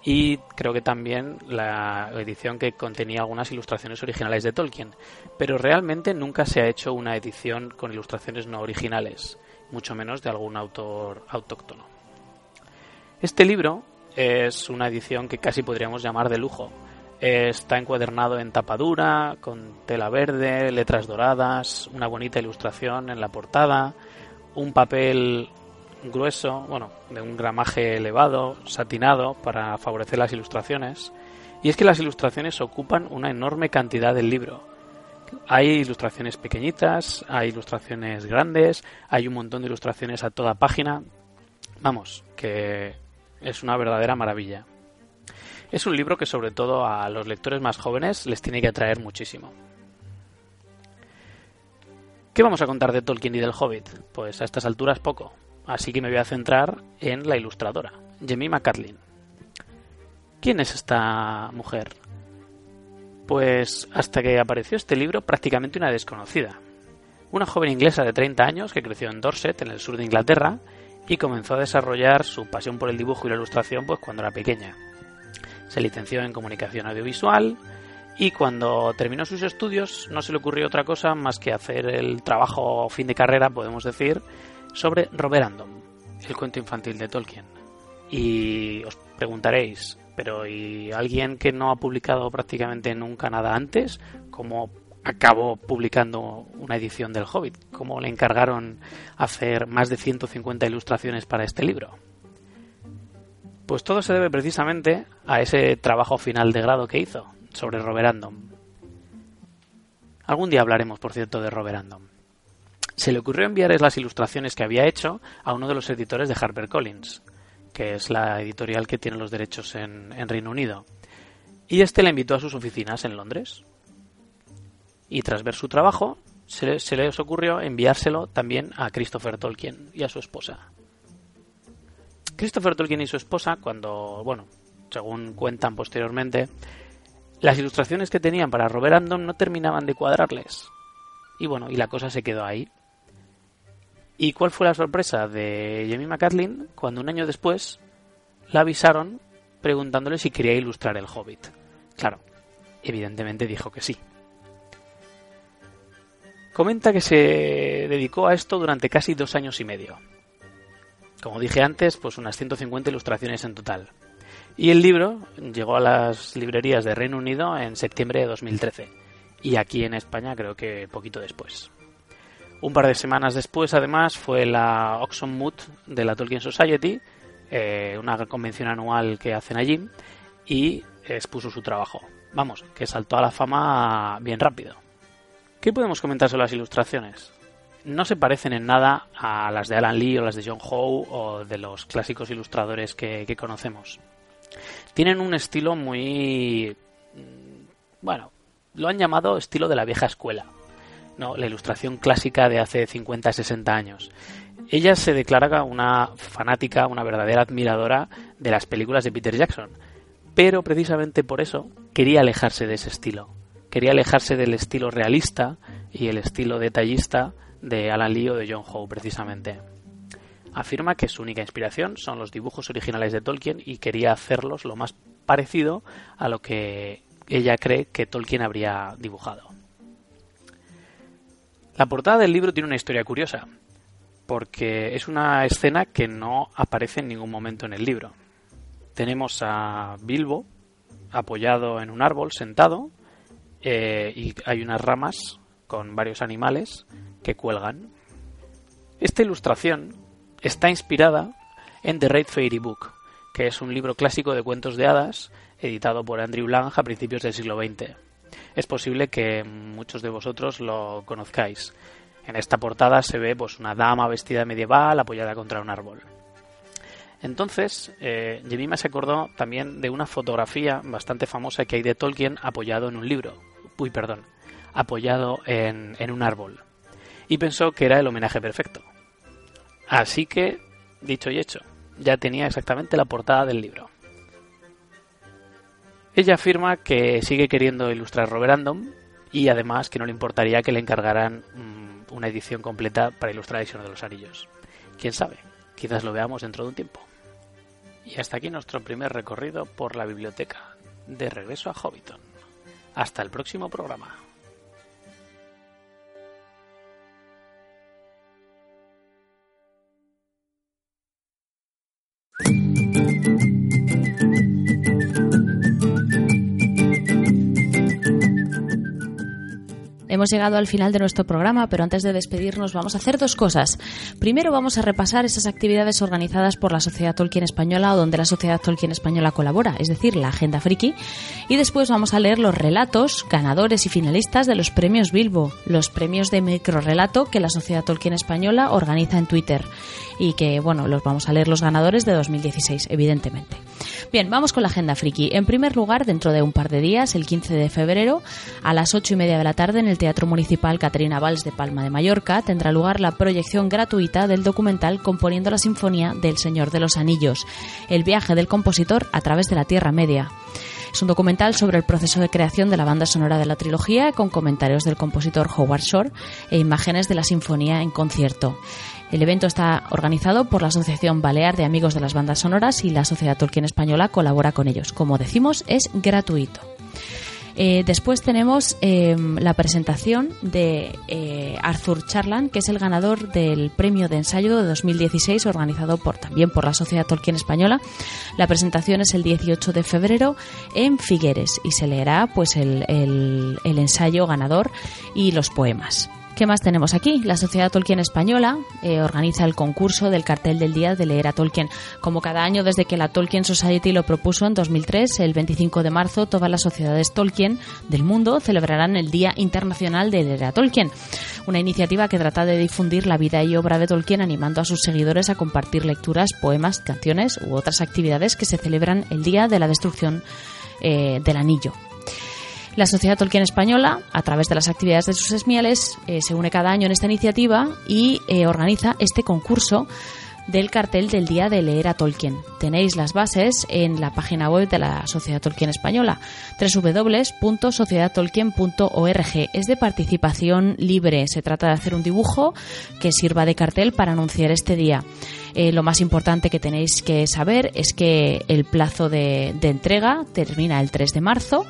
y creo que también la edición que contenía algunas ilustraciones originales de Tolkien, pero realmente nunca se ha hecho una edición con ilustraciones no originales, mucho menos de algún autor autóctono. Este libro es una edición que casi podríamos llamar de lujo, Está encuadernado en tapadura, con tela verde, letras doradas, una bonita ilustración en la portada, un papel grueso, bueno, de un gramaje elevado, satinado, para favorecer las ilustraciones. Y es que las ilustraciones ocupan una enorme cantidad del libro. Hay ilustraciones pequeñitas, hay ilustraciones grandes, hay un montón de ilustraciones a toda página. Vamos, que es una verdadera maravilla. Es un libro que sobre todo a los lectores más jóvenes les tiene que atraer muchísimo. ¿Qué vamos a contar de Tolkien y del Hobbit? Pues a estas alturas poco, así que me voy a centrar en la ilustradora, Jemima Catlin. ¿Quién es esta mujer? Pues hasta que apareció este libro prácticamente una desconocida. Una joven inglesa de 30 años que creció en Dorset, en el sur de Inglaterra, y comenzó a desarrollar su pasión por el dibujo y la ilustración pues cuando era pequeña. Se licenció en comunicación audiovisual y cuando terminó sus estudios no se le ocurrió otra cosa más que hacer el trabajo fin de carrera, podemos decir, sobre Roberandom, el cuento infantil de Tolkien. Y os preguntaréis, pero ¿y alguien que no ha publicado prácticamente nunca nada antes? ¿Cómo acabó publicando una edición del Hobbit? ¿Cómo le encargaron hacer más de 150 ilustraciones para este libro? Pues todo se debe precisamente a ese trabajo final de grado que hizo sobre Roberandom. Algún día hablaremos, por cierto, de Roberandom. Se le ocurrió enviar las ilustraciones que había hecho a uno de los editores de HarperCollins, que es la editorial que tiene los derechos en, Reino Unido. Y este le invitó a sus oficinas en Londres. Y tras ver su trabajo, se, se les ocurrió enviárselo también a Christopher Tolkien y a su esposa. Christopher Tolkien y su esposa, cuando, bueno, según cuentan posteriormente, las ilustraciones que tenían para Robert Andom no terminaban de cuadrarles. Y bueno, y la cosa se quedó ahí. ¿Y cuál fue la sorpresa de Jemima Catlin cuando un año después la avisaron preguntándole si quería ilustrar el Hobbit? Claro, evidentemente dijo que sí. Comenta que se dedicó a esto durante casi dos años y medio. Como dije antes, pues unas 150 ilustraciones en total. Y el libro llegó a las librerías de Reino Unido en septiembre de 2013 y aquí en España creo que poquito después. Un par de semanas después, además, fue la Oxon Moot de la Tolkien Society, eh, una convención anual que hacen allí, y expuso su trabajo. Vamos, que saltó a la fama bien rápido. ¿Qué podemos comentar sobre las ilustraciones? No se parecen en nada a las de Alan Lee o las de John Howe o de los clásicos ilustradores que, conocemos. Tienen un estilo muy... Mm, bueno, lo han llamado estilo de la vieja escuela no, la ilustración clásica de hace 50, 60 años. Ella se declara una fanática, una verdadera admiradora de las películas de Peter Jackson, pero precisamente por eso quería alejarse de ese estilo. Quería alejarse del estilo realista y el estilo detallista de Alan Lee o de John Howe, precisamente. Afirma que su única inspiración son los dibujos originales de Tolkien y quería hacerlos lo más parecido a lo que ella cree que Tolkien habría dibujado. La portada del libro tiene una historia curiosa, porque es una escena que no aparece en ningún momento en el libro. Tenemos a Bilbo apoyado en un árbol, sentado, eh, y hay unas ramas con varios animales que cuelgan. Esta ilustración está inspirada en The Red Fairy Book, que es un libro clásico de cuentos de hadas editado por Andrew Lang a principios del siglo XX es posible que muchos de vosotros lo conozcáis. En esta portada se ve pues una dama vestida medieval apoyada contra un árbol. Entonces, eh, Jemima se acordó también de una fotografía bastante famosa que hay de Tolkien apoyado en un libro. Uy, perdón, apoyado en, en un árbol. Y pensó que era el homenaje perfecto. Así que, dicho y hecho, ya tenía exactamente la portada del libro. Ella afirma que sigue queriendo ilustrar Roberandom y además que no le importaría que le encargaran mm, una edición completa para ilustrar El Señor de los Anillos. Quién sabe, quizás lo veamos dentro de un tiempo. Y hasta aquí nuestro primer recorrido por la biblioteca de regreso a Hobbiton. Hasta el próximo programa. Hemos llegado al final de nuestro programa, pero antes de despedirnos vamos a hacer dos cosas. Primero vamos a repasar esas actividades organizadas por la Sociedad Tolkien Española o donde la Sociedad Tolkien Española colabora, es decir, la Agenda Friki. Y después vamos a leer los relatos, ganadores y finalistas de los premios Bilbo, los premios de microrelato que la Sociedad Tolkien Española organiza en Twitter. Y que, bueno, los vamos a leer los ganadores de 2016, evidentemente. Bien, vamos con la Agenda Friki. En primer lugar, dentro de un par de días, el 15 de febrero, a las 8 y media de la tarde en el Municipal Caterina Valls de Palma de Mallorca tendrá lugar la proyección gratuita del documental Componiendo la Sinfonía del Señor de los Anillos, el viaje del compositor a través de la Tierra Media. Es un documental sobre el proceso de creación de la banda sonora de la trilogía, con comentarios del compositor Howard Shore e imágenes de la sinfonía en concierto. El evento está organizado por la Asociación Balear de Amigos de las Bandas Sonoras y la Sociedad Tolkien Española colabora con ellos. Como decimos, es gratuito. Eh, después tenemos em, la presentación de eh, Arthur Charland, que es el ganador del premio de ensayo de 2016, organizado por, también por la Sociedad Tolkien Española. La presentación es el 18 de febrero en Figueres y se leerá pues el ensayo ganador y los poemas. ¿Qué más tenemos aquí? La Sociedad Tolkien Española eh, organiza el concurso del cartel del día de leer a Tolkien. Como cada año desde que la Tolkien Society lo propuso en 2003, el 25 de marzo, todas las sociedades Tolkien del mundo celebrarán el Día Internacional de leer a Tolkien. Una iniciativa que trata de difundir la vida y obra de Tolkien animando a sus seguidores a compartir lecturas, poemas, canciones u otras actividades que se celebran el día de la destrucción eh, del anillo. La Sociedad Tolkien Española, a través de las actividades de sus esmiales, eh, se une cada año en esta iniciativa y eh, organiza este concurso del cartel del Día de Leer a Tolkien. Tenéis las bases en la página web de la Sociedad Tolkien Española, www.sociedadtolkien.org. Es de participación libre. Se trata de hacer un dibujo que sirva de cartel para anunciar este día. Eh, lo más importante que tenéis que saber es que el plazo de, de entrega termina el 3 de marzo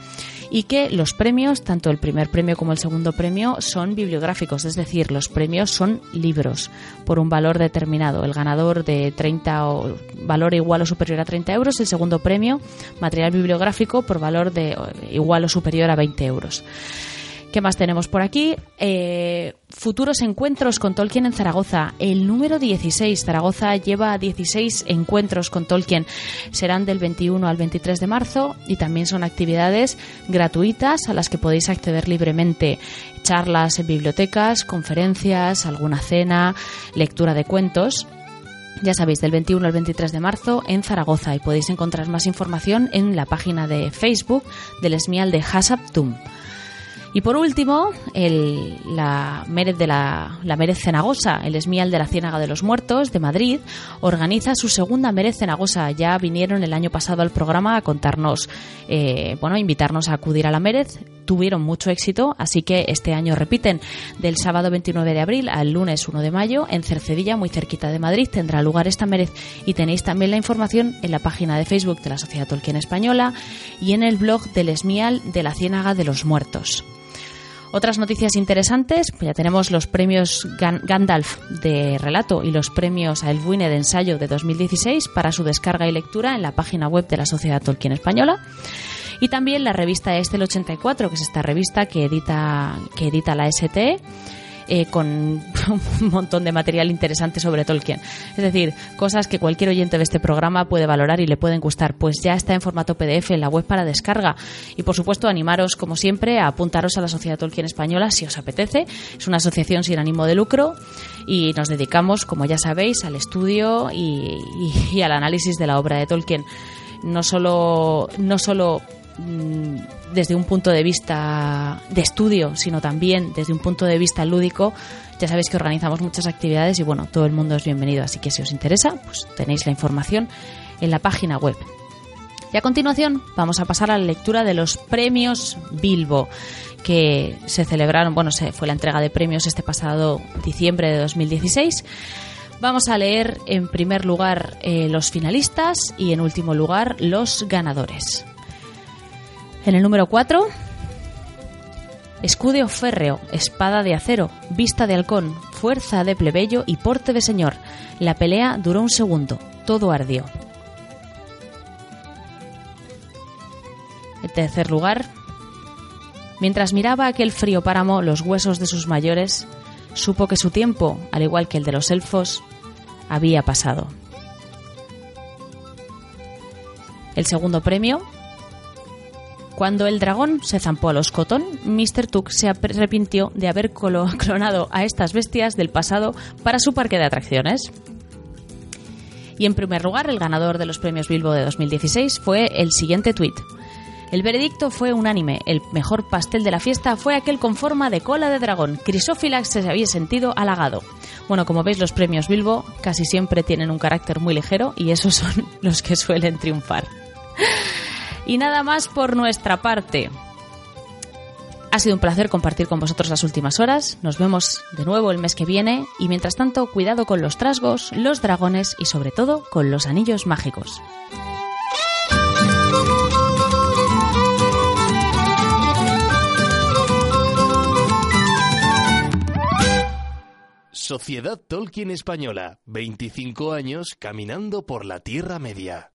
y que los premios, tanto el primer premio como el segundo premio, son bibliográficos, es decir, los premios son libros por un valor determinado. El ganador de 30 o valor igual o superior a 30 euros, el segundo premio, material bibliográfico por valor de igual o superior a 20 euros. ¿Qué más tenemos por aquí? Eh, futuros encuentros con Tolkien en Zaragoza. El número 16. Zaragoza lleva 16 encuentros con Tolkien. Serán del 21 al 23 de marzo y también son actividades gratuitas a las que podéis acceder libremente. Charlas en bibliotecas, conferencias, alguna cena, lectura de cuentos. Ya sabéis, del 21 al 23 de marzo en Zaragoza y podéis encontrar más información en la página de Facebook del Esmial de Hasabtum. Y por último, el, la Mérez de la, la Mérez Cenagosa, el esmial de la Ciénaga de los Muertos de Madrid, organiza su segunda Mérez Cenagosa. Ya vinieron el año pasado al programa a contarnos, eh, bueno, invitarnos a acudir a la Mérez. Tuvieron mucho éxito, así que este año repiten. Del sábado 29 de abril al lunes 1 de mayo, en Cercedilla, muy cerquita de Madrid, tendrá lugar esta Mérez. Y tenéis también la información en la página de Facebook de la Sociedad Tolkien Española y en el blog del Esmial de la Ciénaga de los Muertos. Otras noticias interesantes, pues ya tenemos los premios Gandalf de relato y los premios a Elwine de ensayo de 2016 para su descarga y lectura en la página web de la Sociedad Tolkien Española. Y también la revista Estel 84, que es esta revista que edita, que edita la STE eh, con un montón de material interesante sobre Tolkien. Es decir, cosas que cualquier oyente de este programa puede valorar y le pueden gustar. Pues ya está en formato PDF en la web para descarga. Y por supuesto, animaros, como siempre, a apuntaros a la Sociedad Tolkien Española si os apetece. Es una asociación sin ánimo de lucro y nos dedicamos, como ya sabéis, al estudio y, y al análisis de la obra de Tolkien. No solo, no solo desde un punto de vista de estudio, sino también desde un punto de vista lúdico. Ya sabéis que organizamos muchas actividades y bueno, todo el mundo es bienvenido, así que si os interesa, pues tenéis la información en la página web. Y a continuación vamos a pasar a la lectura de los premios Bilbo que se celebraron, bueno, se fue la entrega de premios este pasado diciembre de 2016. Vamos a leer en primer lugar eh, los finalistas y en último lugar los ganadores. En el número 4, escudo férreo, espada de acero, vista de halcón, fuerza de plebeyo y porte de señor. La pelea duró un segundo, todo ardió. En tercer lugar, mientras miraba aquel frío páramo los huesos de sus mayores, supo que su tiempo, al igual que el de los elfos, había pasado. El segundo premio cuando el dragón se zampó a los cotón, Mr. Tuck se arrepintió de haber clonado a estas bestias del pasado para su parque de atracciones. Y en primer lugar, el ganador de los premios Bilbo de 2016 fue el siguiente tuit. El veredicto fue unánime. El mejor pastel de la fiesta fue aquel con forma de cola de dragón. Crisófilax se había sentido halagado. Bueno, como veis, los premios Bilbo casi siempre tienen un carácter muy ligero y esos son los que suelen triunfar. Y nada más por nuestra parte. Ha sido un placer compartir con vosotros las últimas horas. Nos vemos de nuevo el mes que viene y mientras tanto cuidado con los trasgos, los dragones y sobre todo con los anillos mágicos. Sociedad Tolkien Española, 25 años caminando por la Tierra Media.